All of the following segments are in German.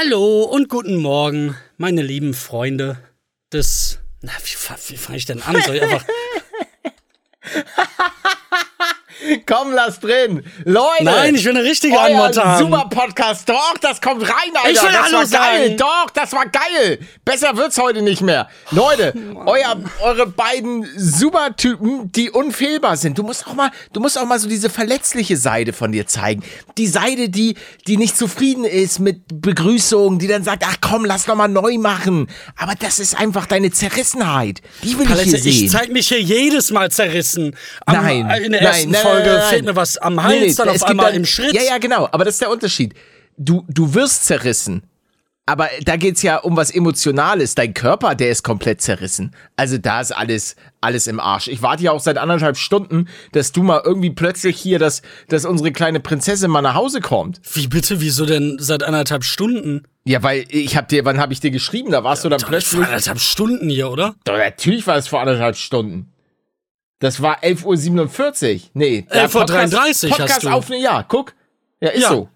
Hallo und guten Morgen, meine lieben Freunde des. Na, wie, wie fange ich denn an? Soll ich einfach. Komm, lass drin. Leute. Nein, ich will eine richtige Antwort haben. Super Podcast. Doch, das kommt rein, Alter. Ich will das Hallo war geil. sagen. Doch, das war geil. Besser wird's heute nicht mehr. Leute, euer, eure beiden Supertypen, die unfehlbar sind. Du musst auch mal, du musst auch mal so diese verletzliche Seite von dir zeigen. Die Seite, die, die nicht zufrieden ist mit Begrüßungen, die dann sagt, ach komm, lass noch mal neu machen. Aber das ist einfach deine Zerrissenheit. Die will ich Palette, hier sehen. ich zeig mich hier jedes Mal zerrissen. Am, Nein, In der nein, ersten nein, Folge nein, nein. fehlt mir was am Hals, Nee, nee, dann es auf einmal dann- im Schritt. Ja, ja, genau. Aber das ist der Unterschied. Du, du wirst zerrissen. Aber da geht's ja um was Emotionales. Dein Körper, der ist komplett zerrissen. Also da ist alles, alles im Arsch. Ich warte ja auch seit anderthalb Stunden, dass du mal irgendwie plötzlich hier, dass, dass unsere kleine Prinzessin mal nach Hause kommt. Wie bitte? Wieso denn seit anderthalb Stunden? Ja, weil ich hab dir, wann hab ich dir geschrieben? Da warst du dann plötzlich. Vor anderthalb Stunden hier, oder? Doch, natürlich war es vor anderthalb Stunden. Das war 11.47 Uhr. Nee. der 11.33 Uhr hast Podcast du. auf, ja, guck. Ja, ist Ja. so.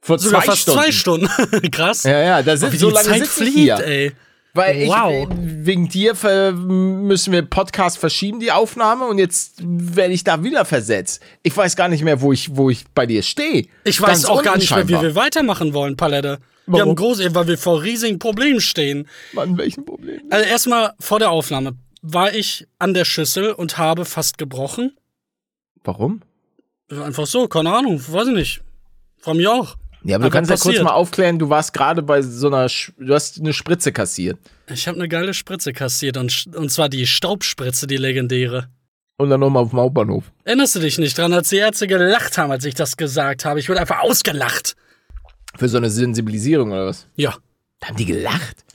Vor Sogar zwei fast Stunden. zwei Stunden. Krass. Ja, ja, da sind so lange Zeit sitze ich hier. ey. Weil ich, Wow. wegen dir müssen wir Podcast verschieben, die Aufnahme, und jetzt werde ich da wieder versetzt. Ich weiß gar nicht mehr, wo ich, wo ich bei dir stehe. Ich weiß Ganz auch gar nicht mehr, wie wir weitermachen wollen, Palette. Wir Warum? haben groß, weil wir vor riesigen Problemen stehen. Mann, welchen Problem? Also erstmal vor der Aufnahme war ich an der Schüssel und habe fast gebrochen. Warum? Einfach so, keine Ahnung, weiß ich nicht. Von mir auch. Ja, aber du kannst ja kurz mal aufklären, du warst gerade bei so einer, Sch du hast eine Spritze kassiert. Ich habe eine geile Spritze kassiert und, und zwar die Staubspritze, die legendäre. Und dann nochmal auf dem Hauptbahnhof. Erinnerst du dich nicht dran, als die Ärzte gelacht haben, als ich das gesagt habe? Ich wurde einfach ausgelacht. Für so eine Sensibilisierung oder was? Ja. Da haben die gelacht?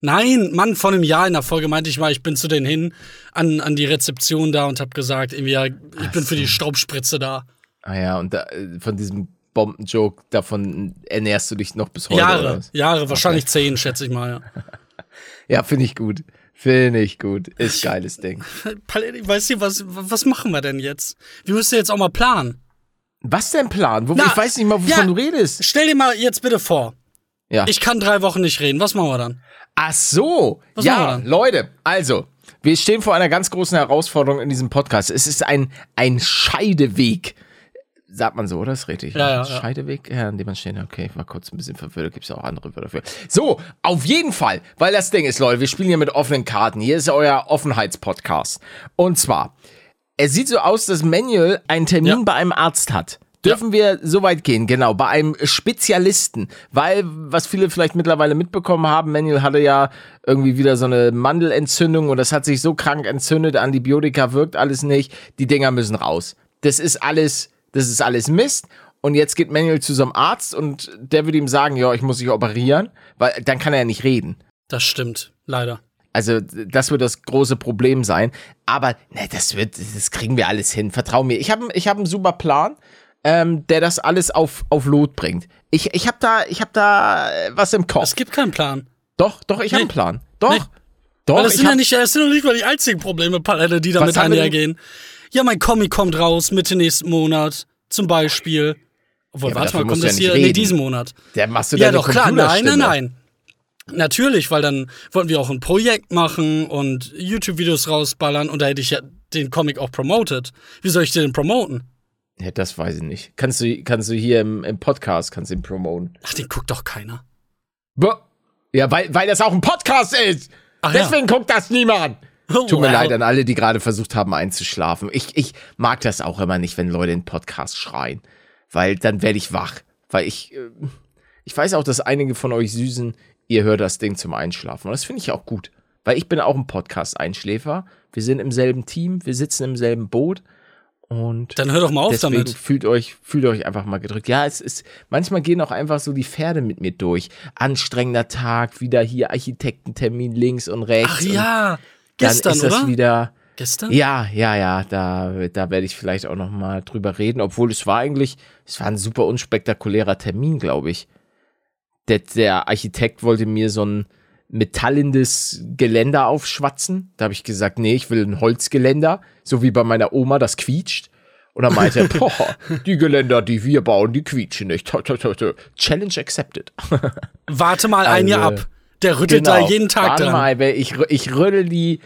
Nein, Mann, vor einem Jahr in der Folge meinte ich mal, ich bin zu denen hin an, an die Rezeption da und habe gesagt, irgendwie, ja, ich bin für die Staubspritze da. Ah ja, und da, äh, von diesem Bombenjoke, davon ernährst du dich noch bis heute. Jahre? Jahre, wahrscheinlich zehn, schätze ich mal. Ja. Ja, finde ich gut. Finde ich gut. Ist geiles Ding. Paletti, weißt du, was, was machen wir denn jetzt? Wir müssen jetzt auch mal planen. Was denn Plan? Wo, Na, ich weiß nicht mal, wovon ja. du redest. Stell dir mal jetzt bitte vor, Ja. ich kann drei Wochen nicht reden. Was machen wir dann? Ach so. Was ja? Leute, also, wir stehen vor einer ganz großen Herausforderung in diesem Podcast. Es ist ein, ein Scheideweg. Sagt man so, oder? Ist richtig. Ja, ja, ja. Scheideweg, ja, an dem man steht. Okay, ich war kurz ein bisschen verwirrt. Gibt es auch andere Wörter für. So, auf jeden Fall, weil das Ding ist, Leute, wir spielen hier mit offenen Karten. Hier ist euer Offenheitspodcast. Und zwar, es sieht so aus, dass Manuel einen Termin Ja. bei einem Arzt hat. Dürfen wir so weit gehen, genau, bei einem Spezialisten, weil, was viele vielleicht mittlerweile mitbekommen haben, Manuel hatte ja irgendwie wieder so eine Mandelentzündung und das hat sich so krank entzündet, Antibiotika wirkt alles nicht, die Dinger müssen raus. Das ist alles, das ist alles Mist und jetzt geht Manuel zu so einem Arzt und der würde ihm sagen, ja, ich muss dich operieren, weil dann kann er ja nicht reden. Das stimmt, leider. Also, das wird das große Problem sein. Aber, ne, das wird, das kriegen wir alles hin. Vertrau mir. Ich habe ich hab einen super Plan, ähm, der das alles auf, auf Lot bringt. Ich, ich habe da, ich hab da äh, was im Kopf. Es gibt keinen Plan. Doch, doch, ich habe Nee. einen Plan. Doch. Nee. Doch, Weil das sind ja nicht, das sind doch nicht mal die einzigen Probleme, Palette, die damit einhergehen. Ja, mein Comic kommt raus Mitte nächsten Monat, zum Beispiel. Obwohl, Ja, warte mal, kommt das ja hier? nicht Nee, diesen Monat. der machst du Ja, doch, klar. Nein, nein, nein. Natürlich, weil dann wollten wir auch ein Projekt machen und YouTube-Videos rausballern und da hätte ich ja den Comic auch promoted. Wie soll ich den promoten? Ja, das weiß ich nicht. Kannst du, kannst du hier im, im Podcast, kannst du ihn promoten. Ach, den guckt doch keiner. Boah. Ja, weil, weil das auch ein Podcast ist. Ach ja. Deswegen guckt das niemand. Oh, Tut mir wow. leid an alle, die gerade versucht haben einzuschlafen. Ich, ich mag das auch immer nicht, wenn Leute in Podcast schreien. Weil dann werde ich wach. Weil ich, äh, ich weiß auch, dass einige von euch Süßen, ihr hört das Ding zum Einschlafen. Und das finde ich auch gut. Weil ich bin auch ein Podcast-Einschläfer. Wir sind im selben Team, wir sitzen im selben Boot. Und Dann hör doch mal auf deswegen damit. fühlt euch, fühlt euch einfach mal gedrückt. Ja, es ist, manchmal gehen auch einfach so die Pferde mit mir durch. Anstrengender Tag, wieder hier Architektentermin links und rechts. Ach ja, dann gestern, ist das oder? wieder. Gestern? Ja, ja, ja, da, da werde ich vielleicht auch noch mal drüber reden, obwohl es war eigentlich, es war ein super unspektakulärer Termin, glaube ich. Der, der Architekt wollte mir so ein metallendes Geländer aufschwatzen. Da habe ich gesagt, nee, ich will ein Holzgeländer, so wie bei meiner Oma, das quietscht. Und dann meinte er, boah, die Geländer, die wir bauen, die quietschen nicht. Challenge accepted. Warte mal ein Jahr Also, ab. Der rüttelt da Genau. jeden Tag Warte dran. mal, ich, ich rüttel die,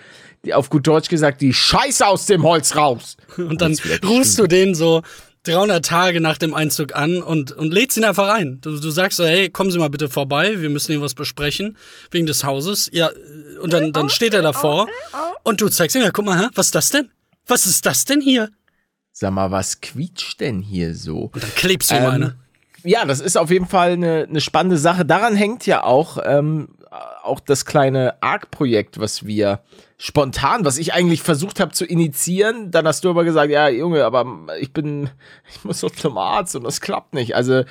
die, auf gut Deutsch gesagt, die Scheiße aus dem Holz raus. Und dann rufst du den so 300 Tage nach dem Einzug an und, und lädst ihn einfach ein. Du, du sagst so, hey, kommen Sie mal bitte vorbei, wir müssen hier was besprechen, wegen des Hauses. Ja, und dann, dann steht er davor und du zeigst ihm, ja, guck mal, hä, was ist das denn? Was ist das denn hier? Sag mal, was quietscht denn hier so? Und dann klebst du ihm Ähm, eine. Ja, das ist auf jeden Fall eine, eine spannende Sache. Daran hängt ja auch, ähm, auch das kleine ARC-Projekt, was wir spontan, was ich eigentlich versucht habe zu initiieren. Dann hast du aber gesagt, ja, Junge, aber ich bin, ich muss doch zum Arzt und das klappt nicht. Also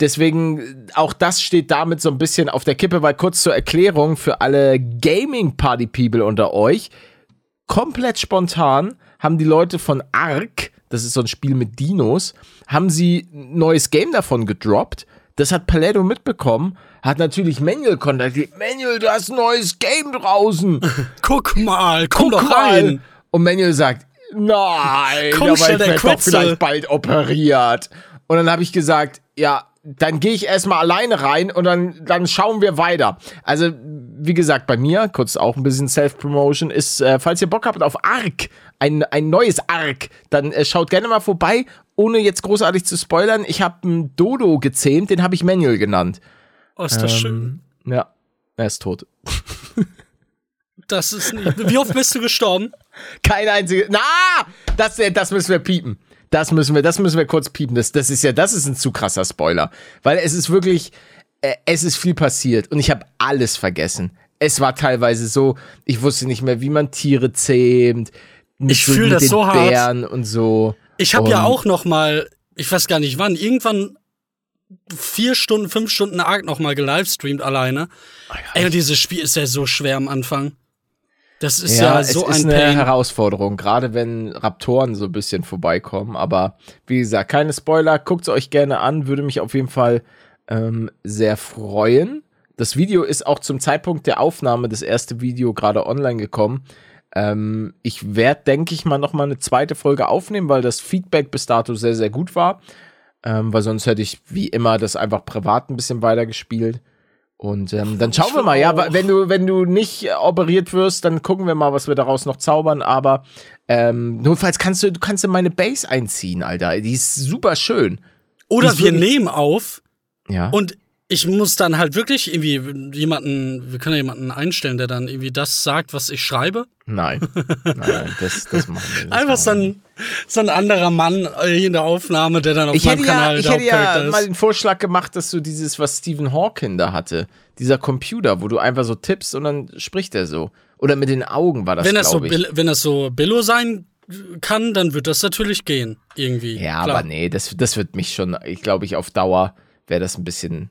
deswegen, auch das steht damit so ein bisschen auf der Kippe, weil kurz zur Erklärung für alle Gaming-Party-People unter euch, komplett spontan haben die Leute von Ark, das ist so ein Spiel mit Dinos, haben sie ein neues Game davon gedroppt. Das hat Paletto mitbekommen, hat natürlich Manuel kontaktiert. Manuel, du hast ein neues Game draußen. Guck mal, komm Guck doch mal. rein. Und Manuel sagt, nein, Komm aber ich der werde doch vielleicht bald operiert. Und dann habe ich gesagt, ja, dann gehe ich erstmal alleine rein und dann, dann schauen wir weiter. Also, wie gesagt, bei mir, kurz auch ein bisschen Self-Promotion, ist, äh, falls ihr Bock habt auf Ark, ein, ein neues Ark, dann äh, schaut gerne mal vorbei, ohne jetzt großartig zu spoilern. Ich habe einen Dodo gezähmt, den habe ich Manuel genannt. Oh, ist das schön. Ja, er ist tot. Das ist nicht. Wie oft bist du gestorben? Kein einziges. Na, das, äh, das müssen wir piepen. Das müssen wir, das müssen wir kurz piepen. Das, das ist ja, das ist ein zu krasser Spoiler, weil es ist wirklich, äh, es ist viel passiert und ich habe alles vergessen. Es war teilweise so, ich wusste nicht mehr, wie man Tiere zähmt. Ich fühl mit das den so hart. Bären und so. Ich habe ja auch noch mal, ich weiß gar nicht wann, irgendwann vier Stunden, fünf Stunden Arc noch mal gelivestreamt alleine. Ey, und dieses Spiel ist ja so schwer am Anfang. Das ist ja, es so ist ein eine Pain. Herausforderung, gerade wenn Raptoren so ein bisschen vorbeikommen. Aber wie gesagt, keine Spoiler, guckt es euch gerne an, würde mich auf jeden Fall ähm, sehr freuen. Das Video ist auch zum Zeitpunkt der Aufnahme, das erste Video, gerade online gekommen. Ähm, ich werde, denke ich mal, noch mal eine zweite Folge aufnehmen, weil das Feedback bis dato sehr, sehr gut war. Ähm, weil sonst hätte ich wie immer das einfach privat ein bisschen weitergespielt. Und ähm, dann schauen wir mal, ja, wenn du, wenn du nicht äh, operiert wirst, dann gucken wir mal, was wir daraus noch zaubern. Aber ähm, notfalls kannst du, du kannst in meine Base einziehen, Alter. Die ist super schön. Oder ist wir wirklich- nehmen auf Ja. und ich muss dann halt wirklich irgendwie jemanden, wir können ja jemanden einstellen, der dann irgendwie das sagt, was ich schreibe. nein. nein, das, das machen wir. Das Einfach so ein, so ein anderer Mann äh, hier in der Aufnahme, der dann auf Ich meinem hätte, ja, Kanal ich hätte ja Hauptcharakter mal ist. den Vorschlag gemacht, dass du dieses, was Stephen Hawking da hatte, dieser Computer, wo du einfach so tippst und dann spricht er so. Oder mit den Augen war das, Wenn das, so, ich. Wenn das so Billo sein kann, dann wird das natürlich gehen. Irgendwie. Ja, Klar. aber nee, das, das wird mich schon, ich glaube, ich auf Dauer wäre das ein bisschen,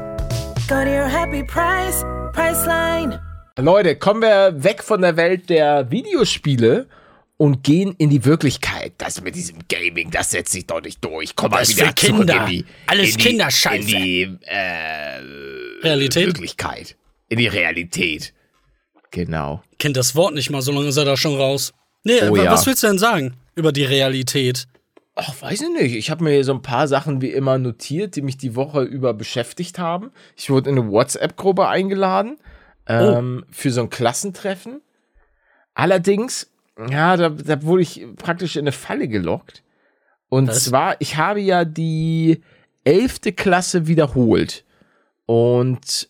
Go to your happy price, Priceline. Leute, kommen wir weg von der Welt der Videospiele und gehen in die Wirklichkeit. Das mit diesem Gaming, das setzt sich doch nicht durch. Komm mal wieder für zurück Kinder. in die, Alles in die, Kinderscheiße. In die äh, Realität. Wirklichkeit. In die Realität. Genau. Kennt das Wort nicht mal, so lange ist er da schon raus. Nee, Oh ja. was willst du denn sagen über die Realität? Ach, weiß ich nicht. Ich habe mir so ein paar Sachen wie immer notiert, die mich die Woche über beschäftigt haben. Ich wurde in eine WhatsApp-Gruppe eingeladen ähm, für so ein Klassentreffen. Allerdings, ja, da, da wurde ich praktisch in eine Falle gelockt. Und Was? zwar, ich habe ja die elfte Klasse wiederholt. Und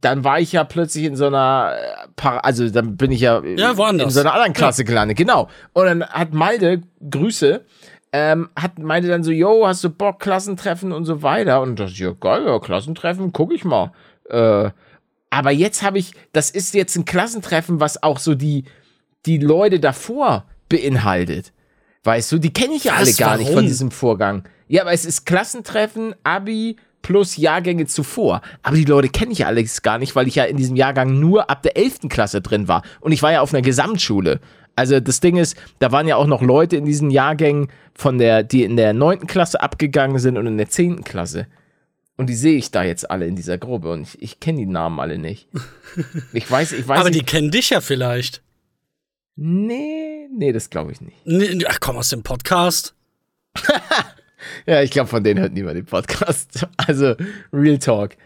dann war ich ja plötzlich in so einer, äh, also dann bin ich ja, Ja, in so einer anderen Klasse gelandet, genau. Und dann hat Malde, Grüße, ähm, hat meinte dann so, yo, hast du Bock, Klassentreffen und so weiter. Und das ja, geil, ja, Klassentreffen, guck ich mal. Äh, aber jetzt habe ich, das ist jetzt ein Klassentreffen, was auch so die, die Leute davor beinhaltet. Weißt du, die kenne ich ja alle gar nicht von Warum? diesem Vorgang. Ja, aber es ist Klassentreffen, Abi plus Jahrgänge zuvor. Aber die Leute kenne ich ja alles gar nicht, weil ich ja in diesem Jahrgang nur ab der 11. Klasse drin war. Und ich war ja auf einer Gesamtschule. Also das Ding ist, da waren ja auch noch Leute in diesen Jahrgängen, von der, die in der 9. Klasse abgegangen sind und in der 10. Klasse. Und die sehe ich da jetzt alle in dieser Gruppe und ich, ich kenne die Namen alle nicht. Ich weiß, ich weiß Aber die kennen dich ja vielleicht. Nee, nee, das glaube ich nicht. Nee, Ach komm, aus dem Podcast. Ja, ich glaube, von denen hört niemand den Podcast. Also, Real Talk.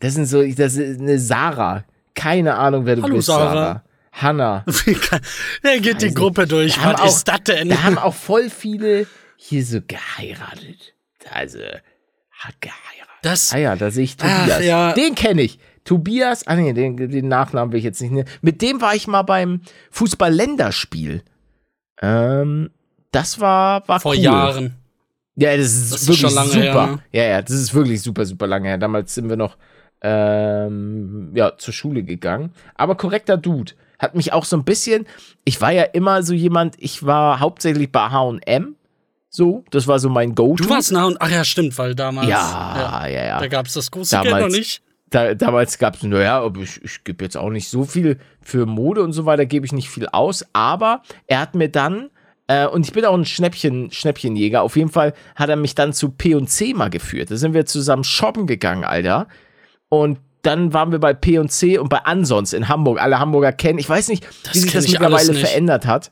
Das sind so, das ist eine Sarah. Keine Ahnung, wer du Hallo, bist, Sarah. Sarah. Hanna. Er geht die Gruppe durch. Da haben Was ist auch- das denn? Da haben auch voll viele hier so geheiratet. Also, hat geheiratet. Das, Ah ja, da sehe ich Ach, Tobias. ja. Den kenne ich. Tobias, ah nee, den, den Nachnamen will ich jetzt nicht nennen. Mit dem war ich mal beim Fußball-Länderspiel. Ähm, das war, war vor cool. Jahren. Ja, das ist Das ist wirklich lange super. her, ne? Ja, ja, das ist wirklich super, super lange her. Damals sind wir noch ähm, ja, zur Schule gegangen. Aber korrekter Dude. Hat mich auch so ein bisschen, ich war ja immer so jemand, ich war hauptsächlich bei H&M. So, das war so mein Go-To. Du warst nah und. Ach ja, stimmt, weil damals. Ja, ja, ja. Da gab es das große Geld noch nicht. Da, damals gab es, naja, aber ich, ich gebe jetzt auch nicht so viel für Mode und so weiter, gebe ich nicht viel aus. Aber er hat mir dann, äh, und ich bin auch ein Schnäppchen, Schnäppchenjäger, auf jeden Fall hat er mich dann zu P&C mal geführt. Da sind wir zusammen shoppen gegangen, Alter. Und dann waren wir bei P&C und bei Ansons in Hamburg. Alle Hamburger kennen. Ich weiß nicht, Das wie sich das mittlerweile verändert hat.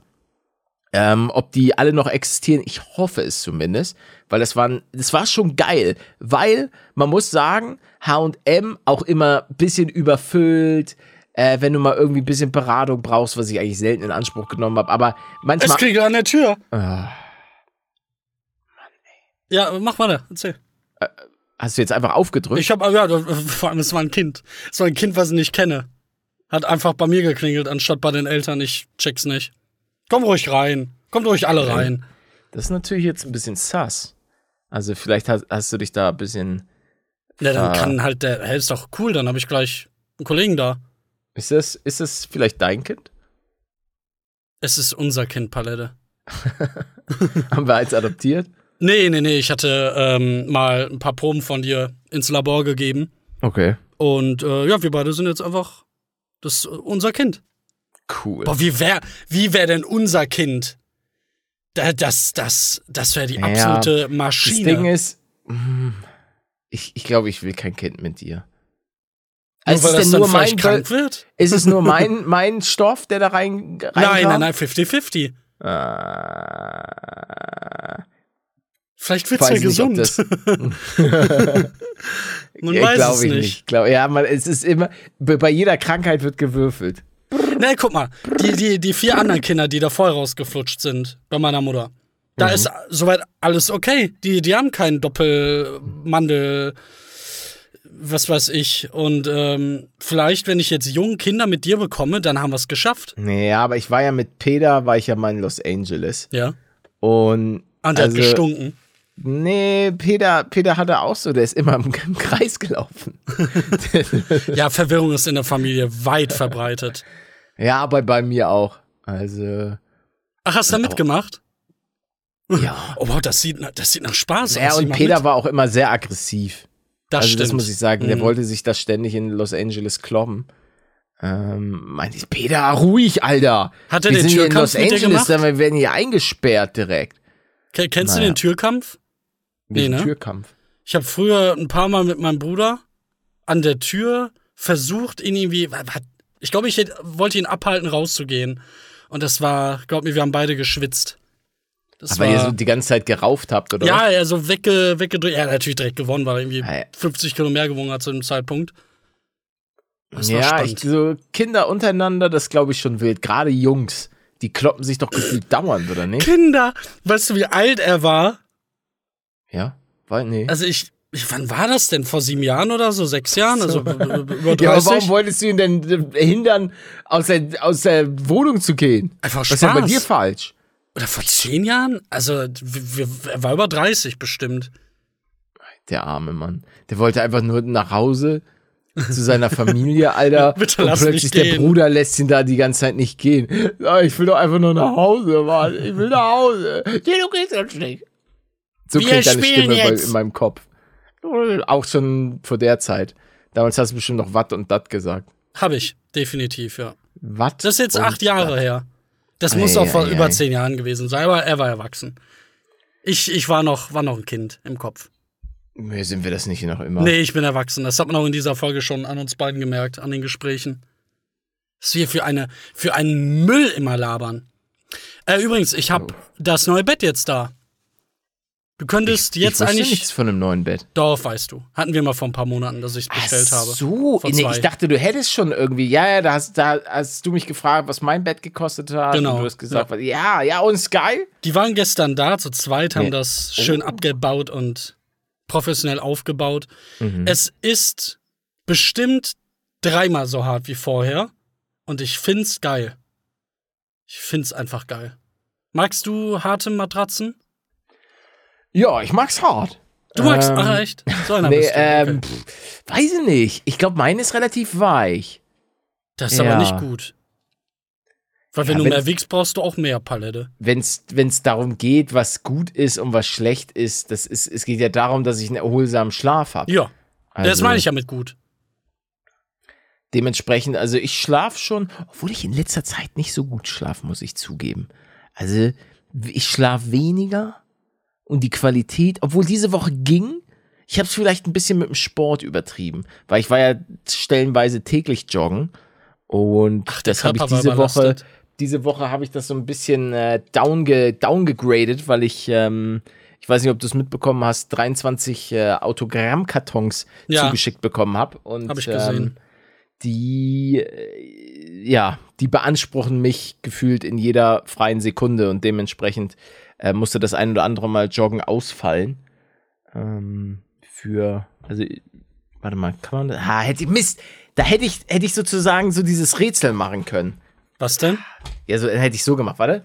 Ähm, ob die alle noch existieren, ich hoffe es zumindest, weil das waren, das war schon geil, weil man muss sagen, H&M auch immer ein bisschen überfüllt, äh, wenn du mal irgendwie ein bisschen Beratung brauchst, was ich eigentlich selten in Anspruch genommen habe, aber Es manchmal, klingelt an der Tür. Ah, Ja, mach mal, erzähl. hast du jetzt einfach aufgedrückt? Ich hab, ja, vor allem, es war ein Kind. Es war ein Kind, was ich nicht kenne. Hat einfach bei mir geklingelt, anstatt bei den Eltern. Ich check's nicht. Komm ruhig rein. Kommt ruhig alle rein. das ist natürlich jetzt ein bisschen sass. Also vielleicht hast, hast du dich da ein bisschen, Ja, dann kann halt der, hey, ist doch cool, dann habe ich gleich einen Kollegen da. Ist das, ist das vielleicht dein Kind? Es ist unser Kind, Palette. Haben wir eins adoptiert? Nee, nee, nee, ich hatte ähm, mal ein paar Proben von dir ins Labor gegeben. Okay. Und äh, ja, wir beide sind jetzt einfach das ist unser Kind. Cool. Boah, wie wär, wie wär denn unser Kind? Da- Das, das, das wäre die Ja, absolute Das Maschine. Ding ist, ich, ich glaube, ich will kein Kind mit dir. Nur Also weil ist das denn dann nur mein, krank wird? ist es nur mein, mein Stoff, der da rein, rein Nein, nein, nein, 50-50. Äh, Vielleicht wird's ja nicht, gesund. das- Man Ja, weiß glaub es ich nicht. Glaub, ja, man, es ist immer, bei jeder Krankheit wird gewürfelt. Nee, guck mal, die, die, die vier anderen Kinder, die da voll rausgeflutscht sind bei meiner Mutter, da Mhm. ist soweit alles okay. Die, die haben keinen Doppelmandel, was weiß ich. Und ähm, vielleicht, wenn ich jetzt jungen Kinder mit dir bekomme, dann haben wir es geschafft. Nee, aber ich war ja mit Peter, war ich ja mal in Los Angeles. Ja. Und Und der also, hat gestunken. Nee, Peter, Peter hatte auch so, der ist immer im, im Kreis gelaufen. Ja, Verwirrung ist in der Familie weit verbreitet. ja, aber bei mir auch. Also, Ach, hast du da mitgemacht? ja. Oh, wow, das sieht, nach- das sieht nach Spaß Ja, aus. und Ich mach Peter mit. war auch immer sehr aggressiv. Das also stimmt. das muss ich sagen, der Mhm. wollte sich das ständig in Los Angeles kloppen. Ähm, meinte ich, Peter, ruhig, Alter. Hat er wir den sind hier in Türkampf Los Angeles, wir werden hier eingesperrt direkt. Ke- Kennst du Naja. den Türkampf? Welchen ne? Türkampf? Ich habe früher ein paar Mal mit meinem Bruder an der Tür versucht, ihn irgendwie. Ich glaube, ich hätte- wollte ihn abhalten, rauszugehen. Und das war, glaub mir, wir haben beide geschwitzt. Das Aber ihr war, so die ganze Zeit gerauft habt, oder? ja, er so wegge, weggedrückt. Er hat natürlich direkt gewonnen, weil er irgendwie Ja, ja. 50 Kilo mehr gewogen hat zu dem Zeitpunkt. Das war Ja, ich, so Kinder untereinander, das glaube ich schon wild. Gerade Jungs, die kloppen sich doch gefühlt dauernd, oder nicht? Kinder, weißt du, wie alt er war? Ja, weil nee. Also ich, wann war das denn? Vor sieben Jahren oder so? Sechs Jahren? Also über 30? ja, aber warum wolltest du ihn denn äh, hindern, aus der, aus der Wohnung zu gehen? Einfach Was ist denn bei Spaß. dir falsch? Oder vor zehn Jahren? Also, er war über 30 bestimmt. Der arme Mann. Der wollte einfach nur nach Hause zu seiner Familie, Alter. Bitte und lass mich plötzlich der. Bruder lässt ihn da die ganze Zeit nicht gehen. Ich will doch einfach nur nach Hause, Mann. Ich will nach Hause. Nee, du gehst jetzt nicht. So Wir klingt deine Stimme jetzt. in meinem Kopf. Auch schon vor der Zeit. Damals hast du bestimmt noch Watt und Dat gesagt. Hab ich, definitiv, ja. Watt Das ist jetzt acht Jahre Dat. her. Das muss Ei, auch vor ei, über zehn Jahren gewesen sein, aber er war erwachsen. Ich, ich war, noch, war noch ein Kind im Kopf. Nee, sind wir das nicht noch immer? Nee, ich bin erwachsen. Das hat man auch in dieser Folge schon an uns beiden gemerkt, an den Gesprächen. Was wir für, eine, für einen Müll immer labern. Äh, übrigens, ich habe das neue Bett jetzt da. Du könntest ich jetzt wusste eigentlich. nichts von einem neuen Bett. Doch, weißt du. Hatten wir mal vor ein paar Monaten, dass ich es bestellt Ach habe. so, nee, ich dachte, du hättest schon irgendwie, ja, ja, da hast, da hast du mich gefragt, was mein Bett gekostet hat. Genau, Und du hast gesagt, was- ja, ja, und ist geil. Die waren gestern da, zu zweit, haben Nee. das schön abgebaut und professionell aufgebaut. Mhm. Es ist bestimmt dreimal so hart wie vorher und ich find's geil. Ich find's einfach geil. Magst du harte Matratzen? Ja, ich mag's hart. Du magst, Ähm, ach echt? So einer Nee, bist du. ähm, Okay. pff, weiß ich nicht. Ich glaube, meine ist relativ weich. Das ist ja. aber nicht gut. Weil wenn Ja, du wenn- mehr wiegst, brauchst du auch mehr Palette. Wenn's, wenn's darum geht, was gut ist und was schlecht ist, das ist, es geht ja darum, dass ich einen erholsamen Schlaf habe. Ja, das Also, meine ich ja mit gut. Dementsprechend, also ich schlaf schon, obwohl ich in letzter Zeit nicht so gut schlafe, muss ich zugeben. Also ich schlaf weniger und die Qualität, obwohl diese Woche ging, ich habe es vielleicht ein bisschen mit dem Sport übertrieben, weil ich war ja stellenweise täglich joggen und Ach, das habe ich diese Woche, diese Woche habe ich das so ein bisschen äh, downge, downgegradet, weil ich, ähm, ich weiß nicht, ob du es mitbekommen hast, 23 äh, Autogrammkartons Ja. zugeschickt bekommen habe und Hab ich gesehen. Ähm, die, äh, ja, die beanspruchen mich gefühlt in jeder freien Sekunde und dementsprechend äh, musste das ein oder andere Mal Joggen ausfallen. Ähm, für, also, warte mal, kann man das? Ha, hätte ich, Mist, da hätte ich, hätte ich sozusagen so dieses Rätsel machen können. Was denn? Ja, so hätte ich so gemacht, warte.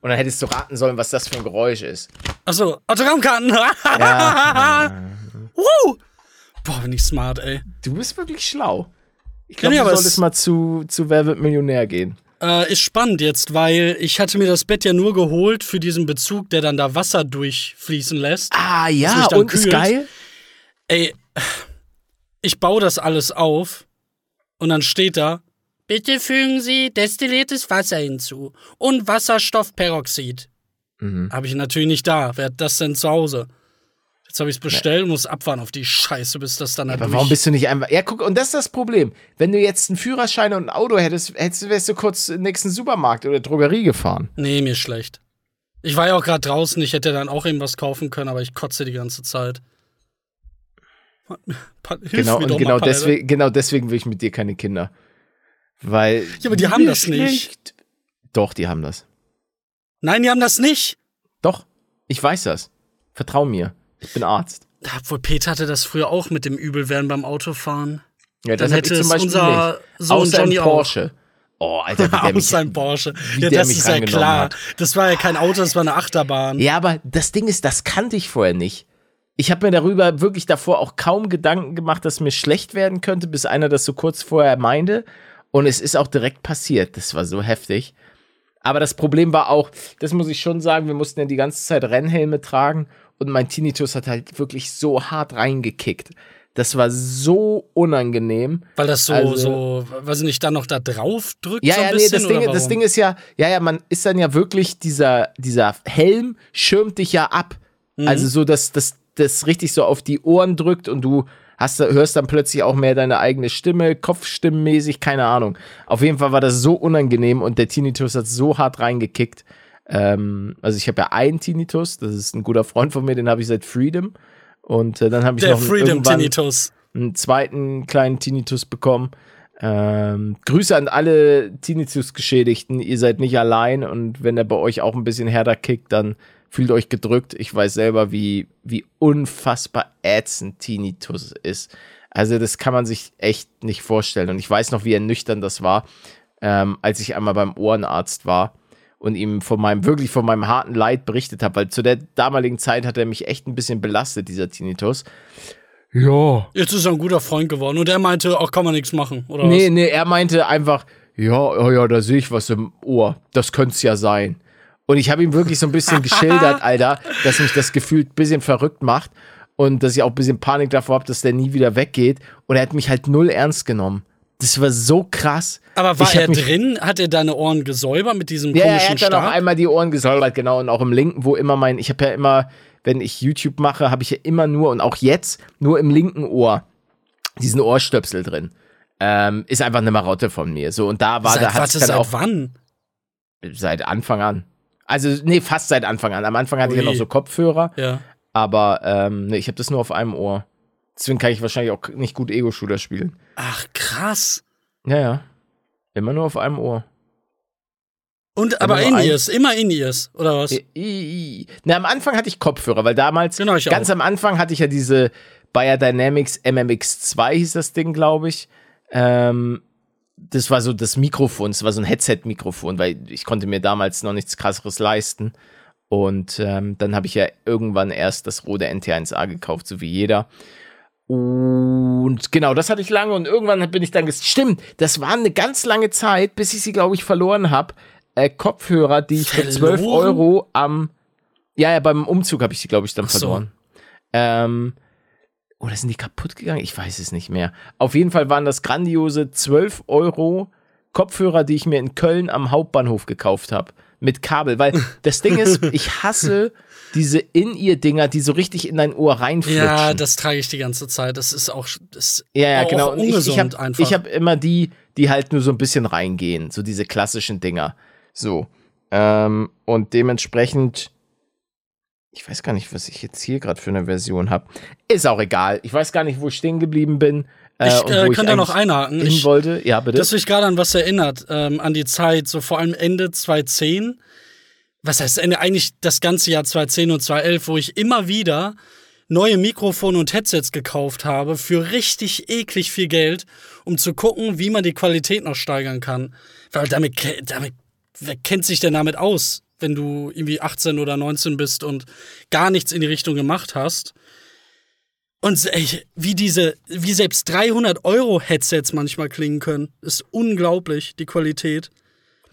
Und dann hättest du raten sollen, was das für ein Geräusch ist. Achso, Autogrammkarten. Ja, Woo! Boah, bin ich smart, ey. du bist wirklich schlau. Ich glaube, du solltest es- mal zu, zu Wer wird Millionär gehen. Äh, ist spannend jetzt, weil ich hatte mir das Bett ja nur geholt für diesen Bezug, der dann da Wasser durchfließen lässt. Ah, ja, und ist kühlt. geil. Ey, ich baue das alles auf und dann steht da, bitte fügen Sie destilliertes Wasser hinzu und Wasserstoffperoxid. Mhm. Habe ich natürlich nicht da. Wer hat das denn zu Hause? Jetzt habe ich es bestellt und muss abfahren auf die Scheiße, bis das dann da Aber durch- warum bist du nicht einfach. Ja, guck, und das ist das Problem. Wenn du jetzt einen Führerschein und ein Auto hättest, hättest wärst du kurz in den nächsten Supermarkt oder Drogerie gefahren. Nee, mir schlecht. Ich war ja auch gerade draußen, ich hätte dann auch irgendwas kaufen können, aber ich kotze die ganze Zeit. Hilf Genau, mir und genau mal, deswegen, genau deswegen will ich mit dir keine Kinder. Weil. Ja, aber die haben das nicht. Doch, die haben das. Nein, die haben das nicht. Doch, ich weiß das. Vertrau mir. Ich bin Arzt. Obwohl Peter hatte das früher auch mit dem Übelwerden beim Autofahren. Ja, Dann hab hätte es unser nicht. Sohn Außer Johnny im auch. Porsche. Oh, Alter, wie der Aus mich, seinem Porsche. Ja, das ist ja klar. hat. Das war ja kein Auto, das war eine Achterbahn. Ja, aber das Ding ist, das kannte ich vorher nicht. Ich habe mir darüber wirklich davor auch kaum Gedanken gemacht, dass mir schlecht werden könnte, bis einer das so kurz vorher meinte. Und es ist auch direkt passiert. Das war so heftig. Aber das Problem war auch, das muss ich schon sagen, wir mussten ja die ganze Zeit Rennhelme tragen und mein Tinnitus hat halt wirklich so hart reingekickt. Das war so unangenehm. Weil das so, Also- so, weiß ich nicht, dann noch da drauf drückt Ja, so ein ja, bisschen, nee, das Ding, das? Ding ist ja, ja, ja, man ist dann ja wirklich, dieser, dieser Helm schirmt dich ja ab. Mhm. Also so, dass das, das richtig so auf die Ohren drückt und du hast, hörst dann plötzlich auch mehr deine eigene Stimme, Kopfstimmenmäßig, keine Ahnung. Auf jeden Fall war das so unangenehm und der Tinnitus hat so hart reingekickt. Ähm, also ich habe ja einen Tinnitus, das ist ein guter Freund von mir, den habe ich seit Freedom. Und äh, dann habe ich Der noch einen- Freedom irgendwann- Tinnitus. einen zweiten kleinen Tinnitus bekommen. Ähm, Grüße an alle Tinnitus-Geschädigten. Ihr seid nicht allein und wenn er bei euch auch ein bisschen härter kickt, dann fühlt euch gedrückt. Ich weiß selber, wie, wie unfassbar ätzend Tinnitus ist. Also das kann man sich echt nicht vorstellen. Und ich weiß noch, wie ernüchternd das war, ähm, als ich einmal beim Ohrenarzt war und ihm von meinem, wirklich von meinem harten Leid berichtet habe, weil zu der damaligen Zeit hat er mich echt ein bisschen belastet, dieser Tinnitus. ja. Jetzt ist er ein guter Freund geworden und er meinte, auch kann man nichts machen, oder Nee, was? nee, er meinte einfach, ja, ja, ja, da sehe ich was im Ohr. Das könnte es ja sein. Und ich habe ihm wirklich so ein bisschen geschildert, Alter, dass mich das Gefühl ein bisschen verrückt macht und dass ich auch ein bisschen Panik davor habe, dass der nie wieder weggeht. Und er hat mich halt null ernst genommen. Das war so krass. Aber war Ich er drin? Hat er deine Ohren gesäubert mit diesem Ja, er komischen hat dann auch Stab? einmal die Ohren gesäubert, genau. Und auch im linken, wo immer mein, ich habe ja immer, wenn ich YouTube mache, habe ich ja immer nur und auch jetzt nur im linken Ohr diesen Ohrstöpsel drin. Ähm, ist einfach eine Marotte von mir. So, und da war, Seit, da hat dann seit auch wann? seit Anfang an. Also, nee, fast seit Anfang an. Am Anfang hatte ich ja Ui. noch so Kopfhörer, Ja. aber ähm, nee, ich habe das nur auf einem Ohr. Deswegen kann ich wahrscheinlich auch nicht gut Ego-Shooter spielen. Ach, krass. Ja, ja. Immer nur auf einem Ohr. Und, aber in ears, immer in ears, oder was? I- i- i. Na, am Anfang hatte ich Kopfhörer, weil damals, Genau, ganz auch. am Anfang hatte ich ja diese Bayer Dynamics MMX2 hieß das Ding, glaube ich. Ähm, das war so das Mikrofon, das war so ein Headset-Mikrofon, weil ich konnte mir damals noch nichts krasseres leisten. Und ähm, dann habe ich ja irgendwann erst das Rode NT1A gekauft, so wie jeder. Und genau, das hatte ich lange und irgendwann bin ich dann Stimmt, das war eine ganz lange Zeit, bis ich sie, glaube ich, verloren habe. Äh, Kopfhörer, die ich für 12 Verloren? Euro am. Ja, ja, beim Umzug habe ich die, glaube ich, dann so. verloren. Ähm, oder sind die kaputt gegangen? Ich weiß es nicht mehr. Auf jeden Fall waren das grandiose 12 Euro Kopfhörer, die ich mir in Köln am Hauptbahnhof gekauft habe. Mit Kabel. Weil das Ding ist, ich hasse diese In-Ear-Dinger, die so richtig in dein Ohr reinflutschen. Ja, das trage ich die ganze Zeit. Das ist auch, das Ja, ja, auch genau. Und ich, ich habe einfach. ich hab immer die, die halt nur so ein bisschen reingehen. So diese klassischen Dinger. So. Ähm, und dementsprechend, ich weiß gar nicht, was ich jetzt hier gerade für eine Version habe. Ist auch egal. Ich weiß gar nicht, wo ich stehen geblieben bin. Äh, Ich, äh, kann da noch einhaken. Ich- wollte. Ja, bitte. Das mich gerade an was erinnert, ähm, an die Zeit, so vor allem Ende 2010. Was heißt Ende? Eigentlich das ganze Jahr 2010 und 2011, wo ich immer wieder neue Mikrofone und Headsets gekauft habe für richtig eklig viel Geld, um zu gucken, wie man die Qualität noch steigern kann. Weil damit, damit wer kennt sich denn damit aus, wenn du irgendwie 18 oder 19 bist und gar nichts in die Richtung gemacht hast? Und ey, wie diese, wie selbst 300 Euro Headsets manchmal klingen können, ist unglaublich, die Qualität.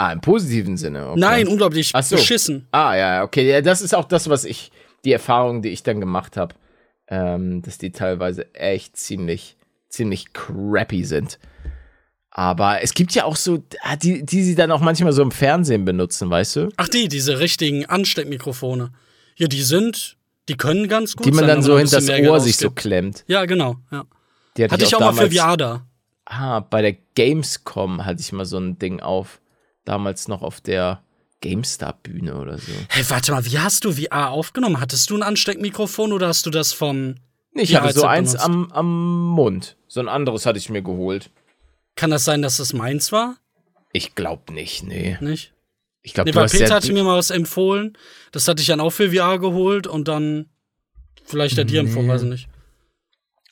Ah, im positiven Sinne. Okay. Nein, unglaublich Ach so. beschissen. Ah, ja, okay. Ja, das ist auch das, was ich, die Erfahrung, die ich dann gemacht habe, ähm, dass die teilweise echt ziemlich, ziemlich crappy sind. Aber es gibt ja auch so, ah, die, die sie dann auch manchmal so im Fernsehen benutzen, weißt du? Ach, die, diese richtigen Ansteckmikrofone. Ja, die sind, die können ganz gut Die man sein, dann so hinter das Ohr sich so klemmt. Ja, genau. Ja. Die Hatte ich auch mal für damals- VR da. Ah, bei der Gamescom hatte ich mal so ein Ding auf. Damals noch auf der GameStar-Bühne oder so. Hey, warte mal, wie hast du VR aufgenommen? Hattest du ein Ansteckmikrofon oder hast du das vom. Ich hatte so eins benutzt. am, am Mund. So ein anderes hatte ich mir geholt. Kann das sein, dass es meins war? Ich glaube nicht, nee. Nicht? Ich glaube, Nee, weil Peter ja, hatte mir mal was empfohlen. Das hatte ich dann auch für VR geholt und dann vielleicht der dir empfohlen, weiß ich nicht.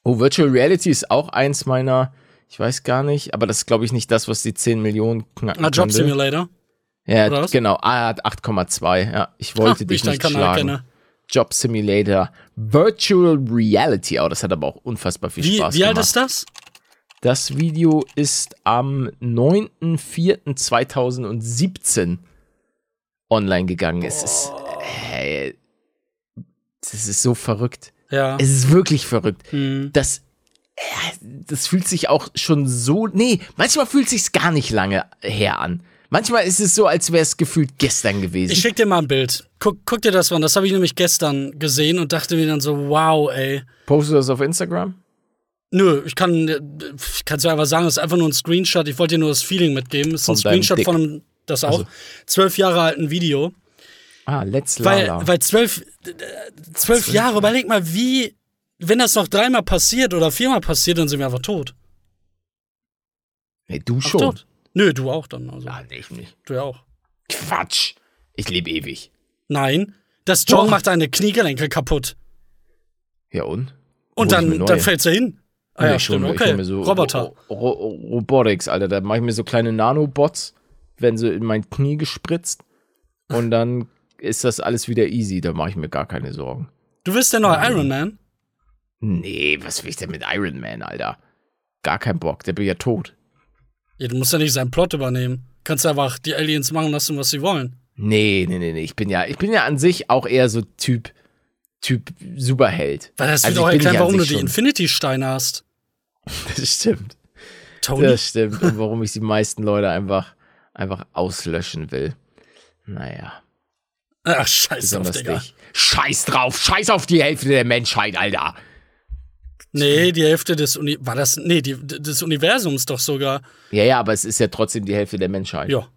Oh, Virtual Reality ist auch eins meiner, ich weiß gar nicht, aber das ist, glaube ich, nicht das, was die 10 Millionen knacken Ah, Job. Simulator. Ja, genau. Ah, er hat 8,2. Ja, ich wollte wie dich nicht schlagen. kenne. Job Simulator. Virtual Reality. Oh, das hat aber auch unfassbar viel Wie, Spaß wie alt gemacht. ist das? Das Video ist am 9.4.2017 online gegangen. Es ist, hey, das ist so verrückt. Ja. Es ist wirklich verrückt. Hm. Das, das fühlt sich auch schon so, nee, manchmal fühlt sich's gar nicht lange her an. Manchmal ist es so, als wäre es gefühlt gestern gewesen. Ich schick dir mal ein Bild. Guck, guck dir das mal an. Das habe ich nämlich gestern gesehen und dachte mir dann so, wow, ey. Postest du das auf Instagram? Nö, ich kann kann's dir einfach sagen, das ist einfach nur ein Screenshot. Ich wollte dir nur das Feeling mitgeben. Das ist ein Von deinem Screenshot von einem, das auch, Also. zwölf Jahre alten Video. Ah, Let's Weil, Lala. weil zwölf, äh, zwölf Jahre, überleg mal, wie, wenn das noch dreimal passiert oder viermal passiert, dann sind wir einfach tot. nee, du Ach, schon. tot. Nö, du auch dann. Also, Ah, nee, ich nicht. du ja auch. Quatsch. Ich lebe ewig. Nein, das Doch. macht deine Kniegelenke kaputt. Ja und? Und Hol dann, dann fällst du hin. Ah ja, hol stimmt, ich okay. so Roboter. Ro Ro Robotics, Alter. Da mache ich mir so kleine Nanobots, werden so in mein Knie gespritzt. Und dann ist das alles wieder easy. Da mache ich mir gar keine Sorgen. Du bist der neue Iron Man? Nee, was will ich denn mit Iron Man, Alter? Gar kein Bock, der bin ja tot. Ja, du musst ja nicht seinen Plot übernehmen. Kannst einfach die Aliens machen lassen, was sie wollen. Nee, nee, nee, nee. Ich bin ja, ich bin ja an sich auch eher so Typ, Typ Superheld. Weil das Also wird auch ich bin erklären, warum du die. Infinity-Steine hast. Das stimmt. Tony. Das stimmt. Und warum ich die meisten Leute einfach, einfach auslöschen will. Naja, Ach, scheiß drauf, besonders Digga. dich. Scheiß drauf, scheiß auf die Hälfte der Menschheit, Alter. Nee, die Hälfte des Uni war das nee, die, des Universums doch sogar. Ja, ja, aber es ist ja trotzdem die Hälfte der Menschheit. Ja.